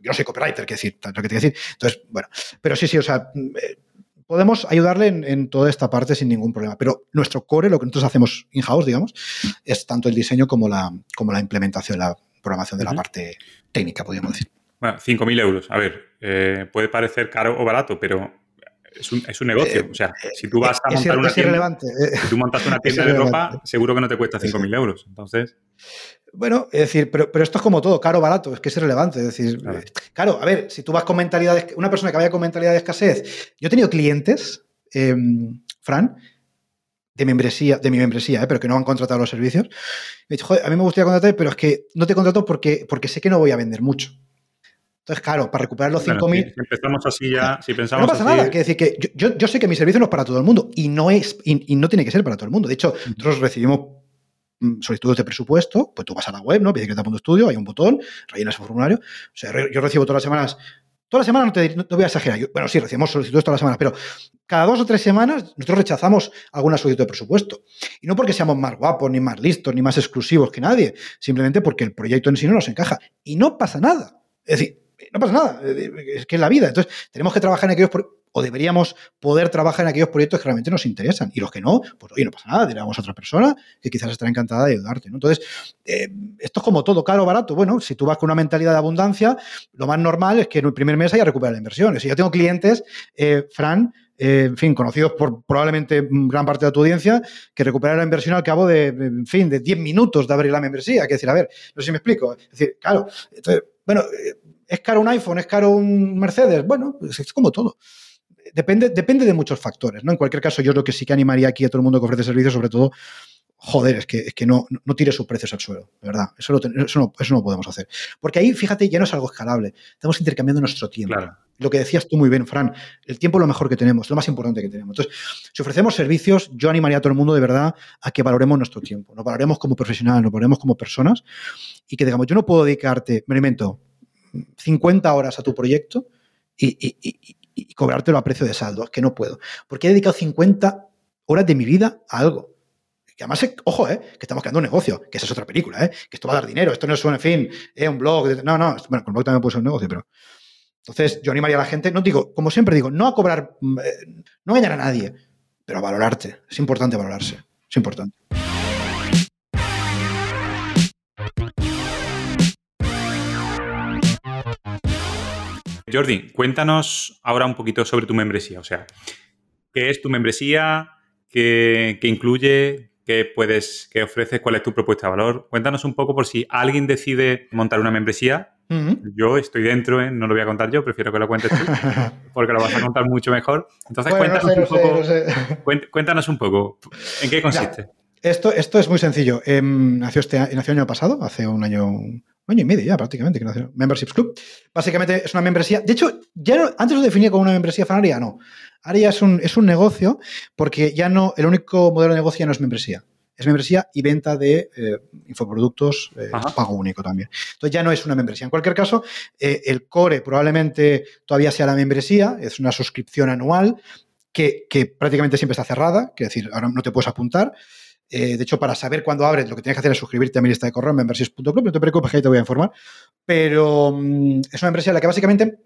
yo no soy copywriter, que decir, lo que te decir. Entonces, bueno, pero sí, sí, o sea, eh, podemos ayudarle en, toda esta parte sin ningún problema. Pero nuestro core, lo que nosotros hacemos in-house, digamos, es tanto el diseño como la, como la implementación, la programación de la parte técnica, podríamos decir. Bueno, 5.000 euros. A ver, eh, puede parecer caro o barato, pero es un, es un negocio. Eh, o sea, si tú vas a montar una tienda, si tú montas una tienda de ropa, seguro que no te cuesta 5.000 euros. Entonces. Bueno, es decir, pero, pero, esto es como todo, caro o barato, es que es irrelevante. Es decir, claro. a ver, si tú vas con mentalidad, de, una persona que vaya con mentalidad de escasez. Yo he tenido clientes, em, Fran, de membresía, de mi membresía, ¿eh? pero que no han contratado los servicios. Me he dicho, joder, a mí me gustaría contratar, pero es que no te contrato porque, porque sé que no voy a vender mucho. Entonces, claro, para recuperar los 5.000... si empezamos así ya, si pensamos No pasa nada, que decir que yo, sé que mi servicio no es para todo el mundo y no, es, y, no tiene que ser para todo el mundo. De hecho, nosotros recibimos mm, solicitudes de presupuesto, pues tú vas a la web, ¿no? Bicicleta.studio, hay un botón, rellenas el formulario. O sea, yo recibo todas las semanas Todas las semanas no te, no voy a exagerar. bueno, sí, recibimos solicitudes todas las semanas, pero cada dos o tres semanas nosotros rechazamos alguna solicitud de presupuesto. Y no porque seamos más guapos, ni más listos, ni más exclusivos que nadie, simplemente porque el proyecto en sí no nos encaja. Y no pasa nada. Es decir, no pasa nada. Es que es la vida. Entonces, tenemos que trabajar en aquellos o deberíamos poder trabajar en aquellos proyectos que realmente nos interesan. Y los que no, pues oye, no pasa nada, diremos a otra persona que quizás estará encantada de ayudarte. Entonces, eh, esto es como todo, caro o barato. Bueno, si tú vas con una mentalidad de abundancia, lo más normal es que en el primer mes haya recuperado la inversión. Si yo tengo clientes, eh, Fran, eh, en fin, conocidos por probablemente gran parte de tu audiencia, que recuperaron la inversión al cabo de, en fin, de 10 minutos de abrir la membresía. Que decir, a ver, no sé si me explico. Es decir, claro, entonces, bueno, ¿es caro un iPhone? ¿Es caro un Mercedes? Bueno, pues es como todo depende, depende de muchos factores, ¿no? En cualquier caso, yo lo que sí que animaría aquí a todo el mundo que ofrece servicios, sobre todo, joder, es que, es que no, no tire sus precios al suelo, de verdad. Eso, eso, no, eso no podemos hacer. Porque ahí, fíjate, ya no es algo escalable. Estamos intercambiando nuestro tiempo. Lo que decías tú muy bien, Fran, el tiempo es lo mejor que tenemos, lo más importante que tenemos. Entonces, si ofrecemos servicios, yo animaría a todo el mundo de verdad a que valoremos nuestro tiempo, nos valoremos como profesionales, nos valoremos como personas y que digamos, yo no puedo dedicarte, me invento, 50 horas a tu proyecto y, y cobrártelo a precio de saldo. Es que no puedo. Porque he dedicado 50 horas de mi vida a algo. Que además, ojo, eh, que estamos creando un negocio, que esa es otra película, ¿eh? que esto va a dar dinero, esto no es un, fin, eh, un blog. No, no, bueno, con blog también puede ser un negocio, pero. Entonces, yo animaría a la gente, no digo, como siempre digo, no a cobrar, mm, eh, no engañar a nadie, pero a valorarte. Es importante valorarse. Es importante. Jordi, cuéntanos ahora un poquito sobre tu membresía. O sea, ¿qué es tu membresía? ¿Qué, incluye? ¿Qué puedes, qué ofreces? ¿Cuál es tu propuesta de valor? Cuéntanos un poco por si alguien decide montar una membresía. Yo estoy dentro, ¿eh? no lo voy a contar yo, prefiero que lo cuentes tú, porque lo vas a contar mucho mejor. Entonces, cuéntanos, un poco, cuéntanos un poco, ¿en qué consiste? esto, esto es muy sencillo. Em, nació, este, nació el año pasado, hace un año, año y medio ya prácticamente que nació Memberships Club. Básicamente es una membresía. De hecho, ya antes lo definía como una membresía fan, no. Ahora ya es un, es un negocio porque ya no, el único modelo de negocio ya no es membresía. Es membresía y venta de eh, infoproductos eh, pago único también. Entonces ya no es una membresía. En cualquier caso, eh, el core probablemente todavía sea la membresía, es una suscripción anual que, que prácticamente siempre está cerrada, es decir, ahora no te puedes apuntar. Eh, de hecho, para saber cuándo abres, lo que tienes que hacer es suscribirte a mi lista de correo en. No te preocupes, que ahí te voy a informar. Pero mm, es una empresa en la que básicamente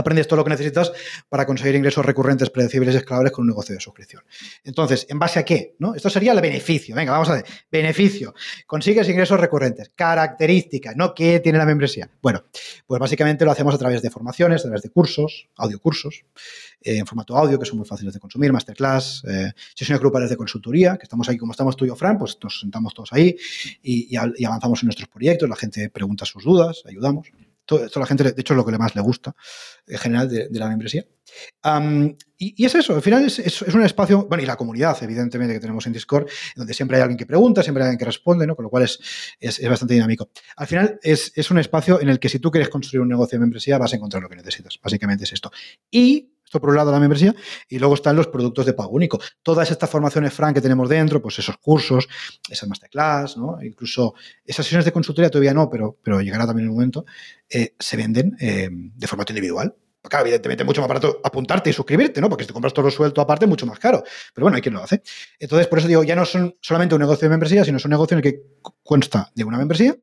aprendes todo lo que necesitas para conseguir ingresos recurrentes, predecibles y escalables con un negocio de suscripción. Entonces, ¿en base a qué? ¿no? Esto sería el beneficio. Venga, vamos a ver. Beneficio. Consigues ingresos recurrentes. Características, ¿no? ¿Qué tiene la membresía? Bueno, pues básicamente lo hacemos a través de formaciones, a través de cursos, audiocursos, eh, en formato audio, que son muy fáciles de consumir, masterclass, eh, sesiones grupales de consultoría, que estamos ahí, como estamos tú y yo, Fran, pues nos sentamos todos ahí y avanzamos en nuestros proyectos, la gente pregunta sus dudas, ayudamos. Esto, a la gente, de hecho, es lo que más le gusta en general de, la membresía. y, es eso, al final es, un espacio, bueno, y la comunidad, evidentemente, que tenemos en Discord, donde siempre hay alguien que pregunta, siempre hay alguien que responde, ¿no? Con lo cual es, es, bastante dinámico. Al final es, un espacio en el que si tú quieres construir un negocio de membresía, vas a encontrar lo que necesitas. Básicamente es esto. Y esto por un lado la membresía y luego están los productos de pago único. Todas estas formaciones Frank que tenemos dentro, pues esos cursos, esas masterclass, ¿no? incluso esas sesiones de consultoría todavía no, pero, pero llegará también un momento, eh, se venden eh, de formato individual. Claro, evidentemente mucho más barato apuntarte y suscribirte, ¿no? Porque si te compras todo lo suelto aparte, mucho más caro. Pero bueno, hay quien lo hace. Entonces, por eso digo, ya no son solamente un negocio de membresía, sino es un negocio en el que consta de una membresía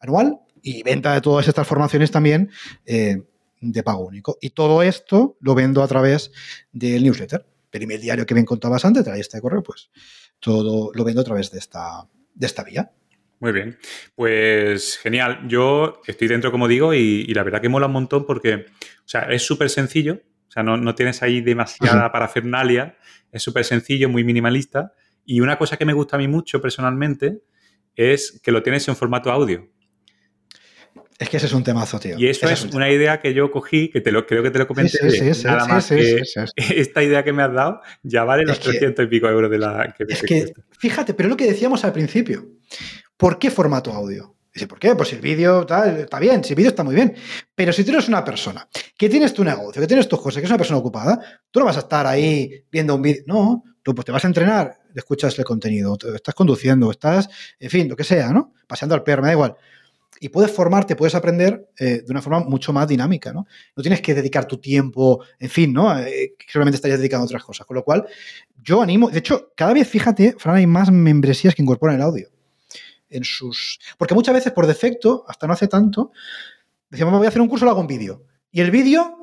anual y venta de todas estas formaciones también eh, de pago único. Y todo esto lo vendo a través del newsletter, del email diario que bien contabas antes, de la lista de correo, pues todo lo vendo a través de esta, de esta vía. Muy bien, pues genial. Yo estoy dentro, como digo, y, la verdad que mola un montón porque, o sea, es súper sencillo, o sea, no, no, tienes ahí demasiada parafernalia, es súper sencillo, muy minimalista. Y una cosa que me gusta a mí mucho personalmente es que lo tienes en formato audio. Es que ese es un temazo, tío. Y eso es, una idea que yo cogí, que te lo, creo que te lo comenté. Sí, sí, nada más que esta idea que me has dado ya vale los 300 y pico euros de la que Es que, fíjate, pero lo que decíamos al principio. ¿Por qué formato audio? Dice, ¿por qué? Pues el vídeo está bien, si el vídeo está muy bien. Pero si tú eres una persona que tienes tu negocio, que tienes tus cosas, que es una persona ocupada, tú no vas a estar ahí viendo un vídeo. No, Luego, pues te vas a entrenar, escuchas el contenido, estás conduciendo, estás, en fin, lo que sea, ¿no? Paseando al perro, me da igual. Y puedes formarte, puedes aprender eh, de una forma mucho más dinámica, ¿no? No tienes que dedicar tu tiempo, en fin, ¿no? Eh, realmente estarías dedicando a otras cosas. Con lo cual, yo animo, de hecho, cada vez, fíjate, Fran, hay más membresías que incorporan el audio en sus... Porque muchas veces, por defecto, hasta no hace tanto, decíamos, voy a hacer un curso, lo hago en vídeo. Y el vídeo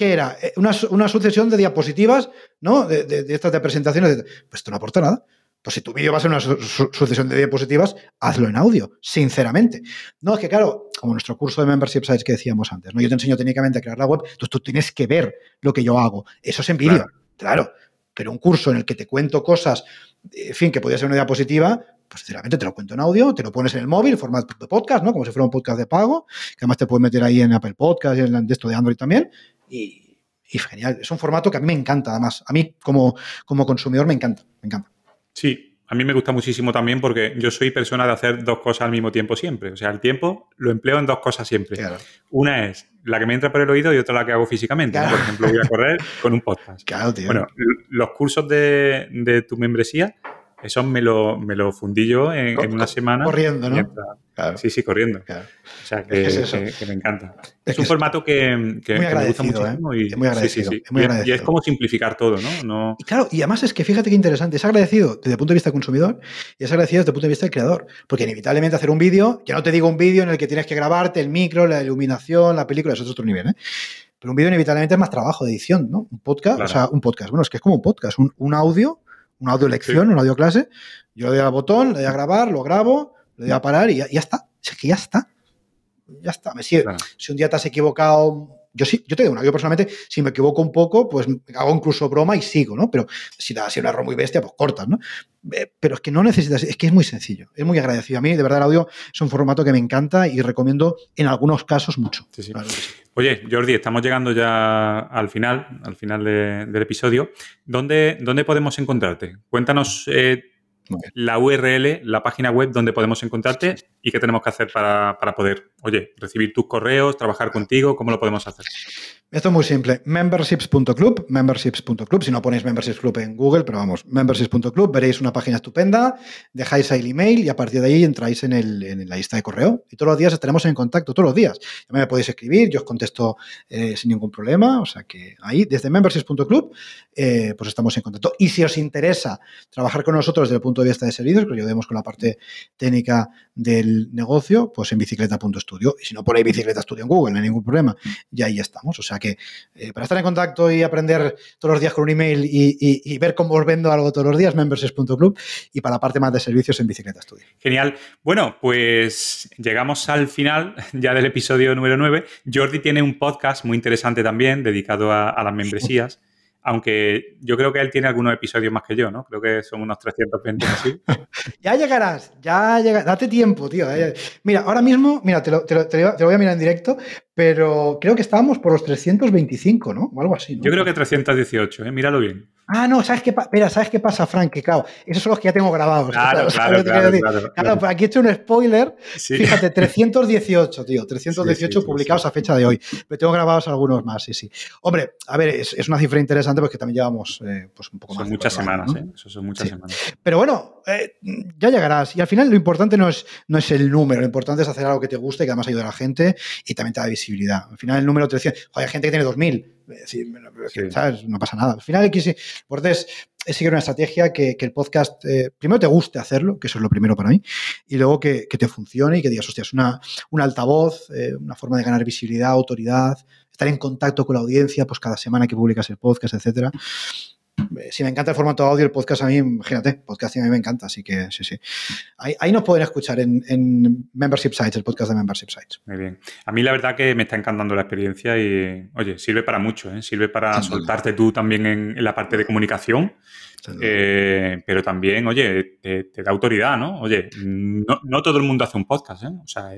¿qué era? Eh, una, sucesión de diapositivas, ¿no? De, estas de presentaciones. Pues esto no aporta nada. Pues si tu vídeo va a ser una sucesión de diapositivas, hazlo en audio, sinceramente. No, es que claro, como nuestro curso de Membership Sites que decíamos antes, ¿no? Yo te enseño técnicamente a crear la web, entonces tú tienes que ver lo que yo hago. Eso es en vídeo, claro. Pero un curso en el que te cuento cosas, en fin, que podría ser una diapositiva, pues sinceramente te lo cuento en audio, te lo pones en el móvil, formato de podcast, ¿no? Como si fuera un podcast de pago, que además te puedes meter ahí en Apple Podcast y en esto de Android también. Y, genial. Es un formato que a mí me encanta, además. A mí, como, como consumidor, me encanta. Me encanta. Sí, a mí me gusta muchísimo también porque yo soy persona de hacer dos cosas al mismo tiempo siempre. O sea, el tiempo lo empleo en dos cosas siempre. Una es la que me entra por el oído y otra la que hago físicamente. Por ejemplo, voy a correr con un podcast. Claro, tío. Bueno, los cursos de, de tu membresía eso me lo, me lo fundí yo en, una semana. Corriendo, ¿no? Sí, sí, corriendo. O sea, que, que, me encanta. Es, un formato que, me gusta muchísimo. ¿eh? Y, muy agradecido. Es muy agradecido. Y, es como simplificar todo, ¿no? Y claro, y además es que fíjate qué interesante. Es agradecido desde el punto de vista del consumidor y es agradecido desde el punto de vista del creador. Porque inevitablemente hacer un vídeo, ya no te digo un vídeo en el que tienes que grabarte el micro, la iluminación, la película, eso es otro nivel, ¿eh? Pero un vídeo inevitablemente es más trabajo de edición, ¿no? Un podcast, o sea, un podcast. Bueno, es que es como un podcast, un, un audio una audio lección, una audio clase. Yo le doy al botón, le doy a grabar, lo grabo, le doy a parar y ya, está. Es que ya está. Ya está. Si un día te has equivocado yo sí, yo te digo, yo personalmente, si me equivoco un poco, pues hago incluso broma y sigo, ¿no? Pero si da así un error muy bestia, pues cortas, ¿no? Eh, pero es que no necesitas, es que es muy sencillo, es muy agradecido. A mí, de verdad, el audio es un formato que me encanta y recomiendo en algunos casos mucho. Oye, Jordi, estamos llegando ya al final, al final del episodio. ¿Dónde, ¿Dónde podemos encontrarte? Cuéntanos eh, la URL, la página web donde podemos encontrarte y qué tenemos que hacer para, para poder, oye, recibir tus correos, trabajar contigo, ¿cómo lo podemos hacer? Esto es muy simple. Memberships.club, memberships.club, si no ponéis Memberships Club en Google, pero vamos, memberships.club, veréis una página estupenda, dejáis ahí el email y a partir de ahí entráis en, el, en la lista de correo. Y todos los días estaremos en contacto, todos los días. me podéis escribir, yo os contesto eh, sin ningún problema. O sea que ahí, desde memberships.club, eh, pues estamos en contacto. Y si os interesa trabajar con nosotros desde el punto de vista de servicios, que os ayudemos con la parte técnica del negocio, pues en bicicleta.studio. Y si no ponéis bicicleta estudio en Google, no hay ningún problema. Y ahí estamos. O sea que eh, para estar en contacto y aprender todos los días con un email y, ver cómo os vendo algo todos los días, memberses.club y para la parte más de servicios en Bicicleta Studio. Genial. Bueno, pues llegamos al final ya del episodio número 9. Jordi tiene un podcast muy interesante también dedicado a las membresías. Aunque yo creo que él tiene algunos episodios más que yo, ¿no? Creo que son unos 320 así. ya llegarás, ya llegarás. Date tiempo, tío. Mira, ahora mismo, mira, te lo, te, lo, voy a mirar en directo, pero creo que estábamos por los 325, ¿no? O algo así. ¿no? Yo creo que 318, ¿eh? Míralo bien. Ah, no, ¿sabes qué, Espera, ¿sabes qué pasa, Frank? Que claro, esos son los que ya tengo grabados. Claro, claro, claro, claro, pues aquí he hecho un spoiler. Fíjate, 318, tío, 318 publicados a fecha de hoy. Pero tengo grabados algunos más, sí, sí. Hombre, a ver, es, una cifra interesante porque también llevamos eh, pues un poco más. Son muchas semanas, ¿eh? Eso son muchas semanas. Pero bueno, eh, ya llegarás. Y al final lo importante no es, no es el número, lo importante es hacer algo que te guste, que además ayude a la gente y también te da visibilidad. Al final el número 300, hay gente que tiene 2000 ¿sabes? No pasa nada. Al final, hay que es seguir una estrategia que, el podcast, eh, primero te guste hacerlo, que eso es lo primero para mí, y luego que, te funcione y que digas, hostia, es una, un altavoz, eh, una forma de ganar visibilidad, autoridad, estar en contacto con la audiencia, pues cada semana que publicas el podcast, etcétera. Eh, si me encanta el formato audio, el podcast a mí, imagínate, podcasting a mí me encanta, así que sí, sí. Ahí, nos pueden escuchar en, Membership Sites, el podcast de Membership Sites. Muy bien. A mí la verdad que me está encantando la experiencia y, oye, sirve para mucho, ¿eh? sirve para soltarte tú también en, la parte de comunicación. Eh, pero también, oye, te, da autoridad, ¿no? Oye, no, todo el mundo hace un podcast, ¿eh? O sea,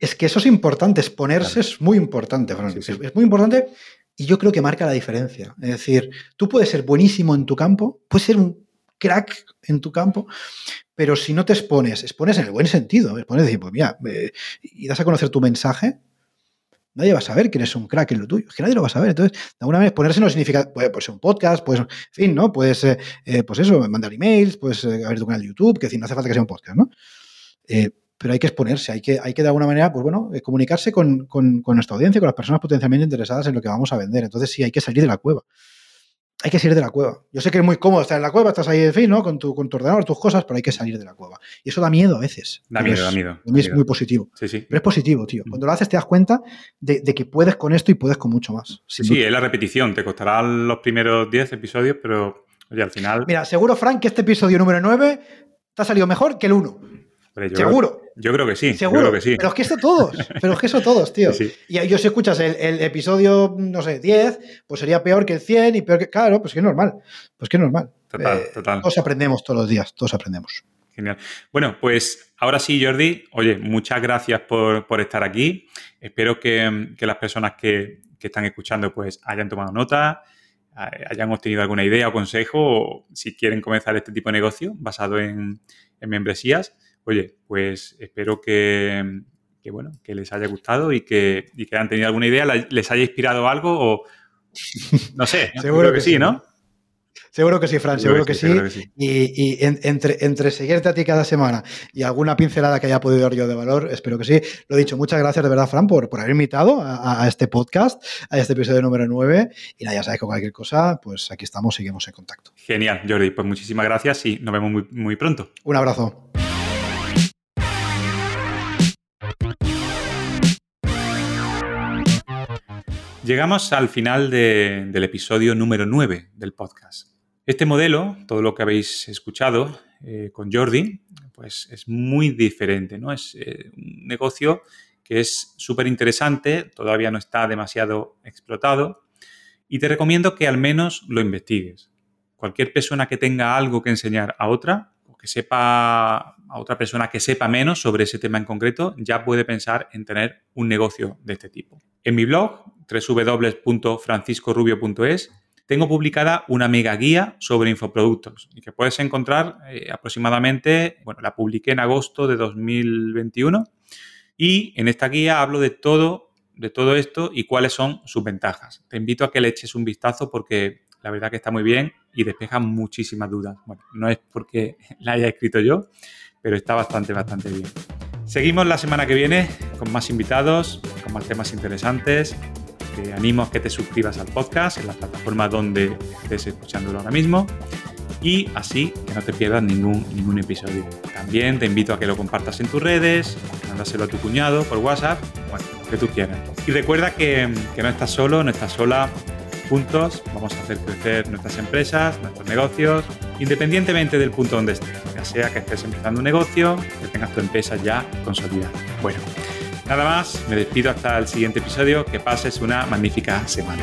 es que eso es importante, exponerse es muy importante, Es muy importante y yo creo que marca la diferencia. Es decir, tú puedes ser buenísimo en tu campo, puedes ser un crack en tu campo, pero si no te expones, expones en el buen sentido, expones decir, pues mira, y das a conocer tu mensaje, nadie va a saber que eres un crack en lo tuyo. Es que nadie lo va a saber. Entonces, de alguna manera, ponerse no significa, puede, ser un podcast, pues, en fin, ¿no? Puedes, eh, eh, pues eso, mandar emails, puedes eh, abrir tu canal de YouTube, que decir, no hace falta que sea un podcast, ¿no? Pero hay que exponerse, hay que, hay que de alguna manera, pues bueno, comunicarse con, con, con, nuestra audiencia, con las personas potencialmente interesadas en lo que vamos a vender. Entonces, sí, hay que salir de la cueva hay que salir de la cueva. Yo sé que es muy cómodo estar en la cueva, estás ahí, en fin, ¿no? Con tu, con tu ordenador, tus cosas, pero hay que salir de la cueva. Y eso da miedo a veces. Da miedo, da miedo. Es muy positivo. Sí, sí. Pero es positivo, tío. Cuando lo haces te das cuenta de, que puedes con esto y puedes con mucho más. Sí, es la repetición. Te costará los primeros 10 episodios, pero oye, al final... Mira, seguro, Frank, que este episodio número 9 te ha salido mejor que el 1. Seguro. yo creo que sí. Seguro. que sí. Pero es que eso todos. Pero es que eso todos, tío. Y yo si escuchas el, episodio, no sé, 10, pues sería peor que el 100 y peor que... Claro, pues que es normal. Pues que es normal. Total, eh, total. Todos aprendemos todos los días, todos aprendemos. Genial. Bueno, pues ahora sí, Jordi. Oye, muchas gracias por, estar aquí. Espero que, las personas que, están escuchando pues hayan tomado nota, hayan obtenido alguna idea o consejo, o si quieren comenzar este tipo de negocio basado en, en membresías oye, pues espero que, bueno, que les haya gustado y que, y que hayan tenido alguna idea, les haya inspirado algo o no sé, seguro que, sí, ¿no? Seguro que sí, Fran, seguro, que, sí. Y, entre, entre seguirte a ti cada semana y alguna pincelada que haya podido dar yo de valor, espero que sí. Lo dicho, muchas gracias de verdad, Fran, por, por haber invitado a, este podcast, a este episodio número 9. Y nada, ya sabes que cualquier cosa, pues aquí estamos, seguimos en contacto. Genial, Jordi. Pues muchísimas gracias y nos vemos muy, muy pronto. Un abrazo. Llegamos al final del episodio número 9 del podcast. Este modelo, todo lo que habéis escuchado eh, con Jordi, pues es muy diferente, ¿no? Es eh, un negocio que es súper interesante, todavía no está demasiado explotado y te recomiendo que al menos lo investigues. Cualquier persona que tenga algo que enseñar a otra o que sepa a otra persona que sepa menos sobre ese tema en concreto, ya puede pensar en tener un negocio de este tipo. En mi blog, www.franciscorubio.es, tengo publicada una mega guía sobre infoproductos y que puedes encontrar eh, aproximadamente, bueno, la publiqué en agosto de 2021 y en esta guía hablo de todo, de todo esto y cuáles son sus ventajas. Te invito a que le eches un vistazo porque la verdad que está muy bien y despeja muchísimas dudas. Bueno, no es porque la haya escrito yo, pero está bastante, bastante bien. Seguimos la semana que viene con más invitados, con más temas interesantes. Te animo a que te suscribas al podcast en la plataforma donde estés escuchándolo ahora mismo y así que no te pierdas ningún, ningún episodio. También te invito a que lo compartas en tus redes, mándaselo a tu cuñado por WhatsApp, bueno, que tú quieras. Y recuerda que, que no estás solo, no estás sola. Juntos vamos a hacer crecer nuestras empresas, nuestros negocios, independientemente del punto donde estés, ya sea que estés empezando un negocio, que tengas tu empresa ya consolidada. Bueno, nada más, me despido hasta el siguiente episodio, que pases una magnífica semana.